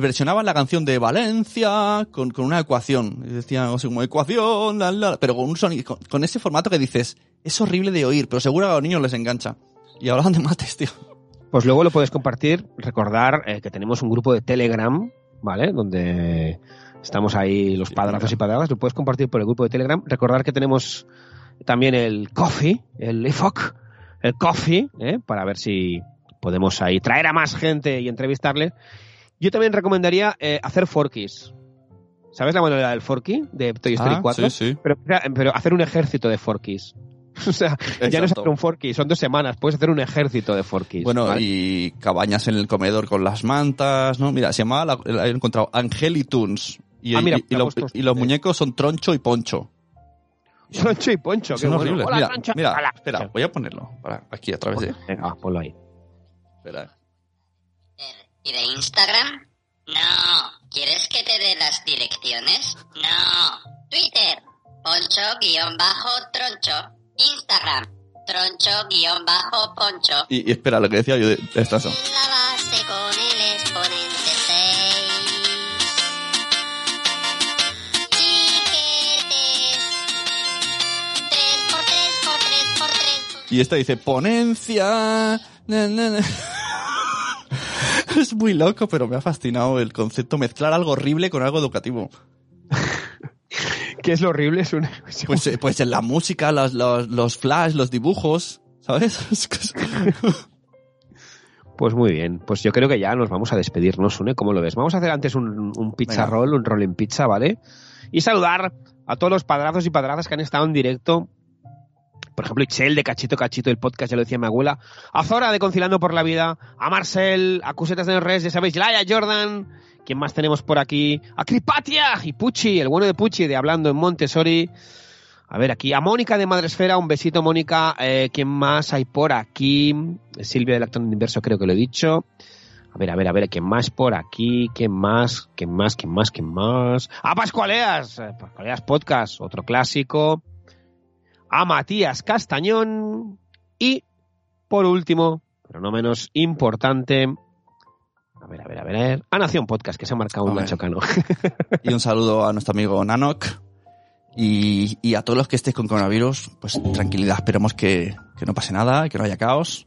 versionaban la canción de Valencia con, con una ecuación. Y decían, o sea, como ecuación, la, la, pero con un sonido, con, con ese formato que dices, es horrible de oír, pero seguro a los niños les engancha. Y hablaban de mates, tío. Pues luego lo puedes compartir. Recordar eh, que tenemos un grupo de Telegram, ¿vale? Donde estamos ahí los padrazos y padradas. Lo puedes compartir por el grupo de Telegram. Recordar que tenemos también el Coffee, el IFOC, el Coffee, ¿eh? para ver si podemos ahí traer a más gente y entrevistarle. Yo también recomendaría eh, hacer forkies. ¿Sabes la manualidad del forky de Toy Story Ah, 4? sí, sí. Pero, pero hacer un ejército de forkies. O sea, ya no es hacer un forky, son dos semanas, puedes hacer un ejército de forkies. Bueno, ¿vale? y cabañas en el comedor con las mantas, ¿no? Mira, se llamaba, la, la he encontrado, Angelitunes. Y, Ah, mira, y- los- puesto- y los muñecos son Troncho y Poncho. Troncho y Poncho, qué Son bueno. horribles. Hola, mira, Troncho. mira, Hola. espera, voy a ponerlo para aquí a través de... Venga, va, ponlo ahí. Espera. ¿Y de Instagram? No. ¿Quieres que te dé las direcciones? No. Twitter. Poncho-troncho. Instagram. Troncho-poncho. Y, y espera, lo que decía yo de estas son. La base con el exponente 6. Chiquetes. 3 por 3 por 3 por 3. Y esta dice, ponencia. na, na, na. es muy loco, pero me ha fascinado el concepto mezclar algo horrible con algo educativo. ¿Qué es lo horrible? Es un... Pues, eh, pues en la música, los, los, los flash, los dibujos, ¿sabes? Es que es- Pues muy bien, pues yo creo que ya nos vamos a despedir, ¿no, Sune? ¿Cómo lo ves? Vamos a hacer antes un, un pizza Venga. roll, un roll en pizza, ¿vale? Y saludar a todos los padrazos y padrazas que han estado en directo. Por ejemplo, Itzel de Cachito Cachito, el podcast, ya lo decía mi abuela. A Zora de Concilando por la Vida. A Marcel, a Cusetas de Res, ya sabéis, Laia Jordan. ¿Quién más tenemos por aquí? A Cripatia y Pucci, el bueno de Pucci de Hablando en Montessori. A ver, aquí a Mónica de Madresfera, un besito, Mónica. Eh, ¿Quién más hay por aquí? Silvia del Actón Inverso, creo que lo he dicho. A ver, a ver, a ver, ¿quién más por aquí? ¿Quién más? ¿Quién más? ¿Quién más? ¿Quién más? A Pascualeas, eh, Pascualeas Podcast, otro clásico. A Matías Castañón. Y, por último, pero no menos importante, a ver, a ver, a ver, a Nación Podcast, que se ha marcado un Hombre. Nacho Cano. Y un saludo a nuestro amigo Nanok. Y, y a todos los que estéis con coronavirus, pues tranquilidad, esperemos que, que no pase nada, que no haya caos.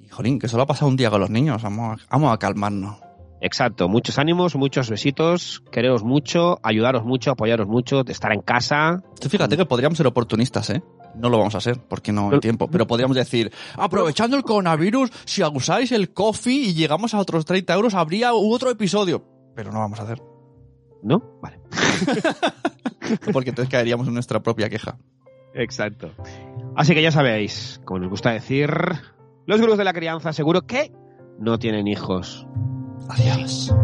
Y jolín, que solo ha pasado un día con los niños. Vamos a, vamos a calmarnos. Exacto, muchos ánimos, muchos besitos, quereros mucho, ayudaros mucho, apoyaros mucho, estar en casa. Tú fíjate que podríamos ser oportunistas, ¿eh? No lo vamos a hacer, porque no hay tiempo. Pero podríamos decir, aprovechando el coronavirus, si usáis el coffee y llegamos a otros 30 euros, habría otro episodio. Pero no vamos a hacer, ¿No? Vale. porque entonces caeríamos en nuestra propia queja. Exacto. Así que ya sabéis, como nos gusta decir, los gurús de la crianza seguro que no tienen hijos. Adiós.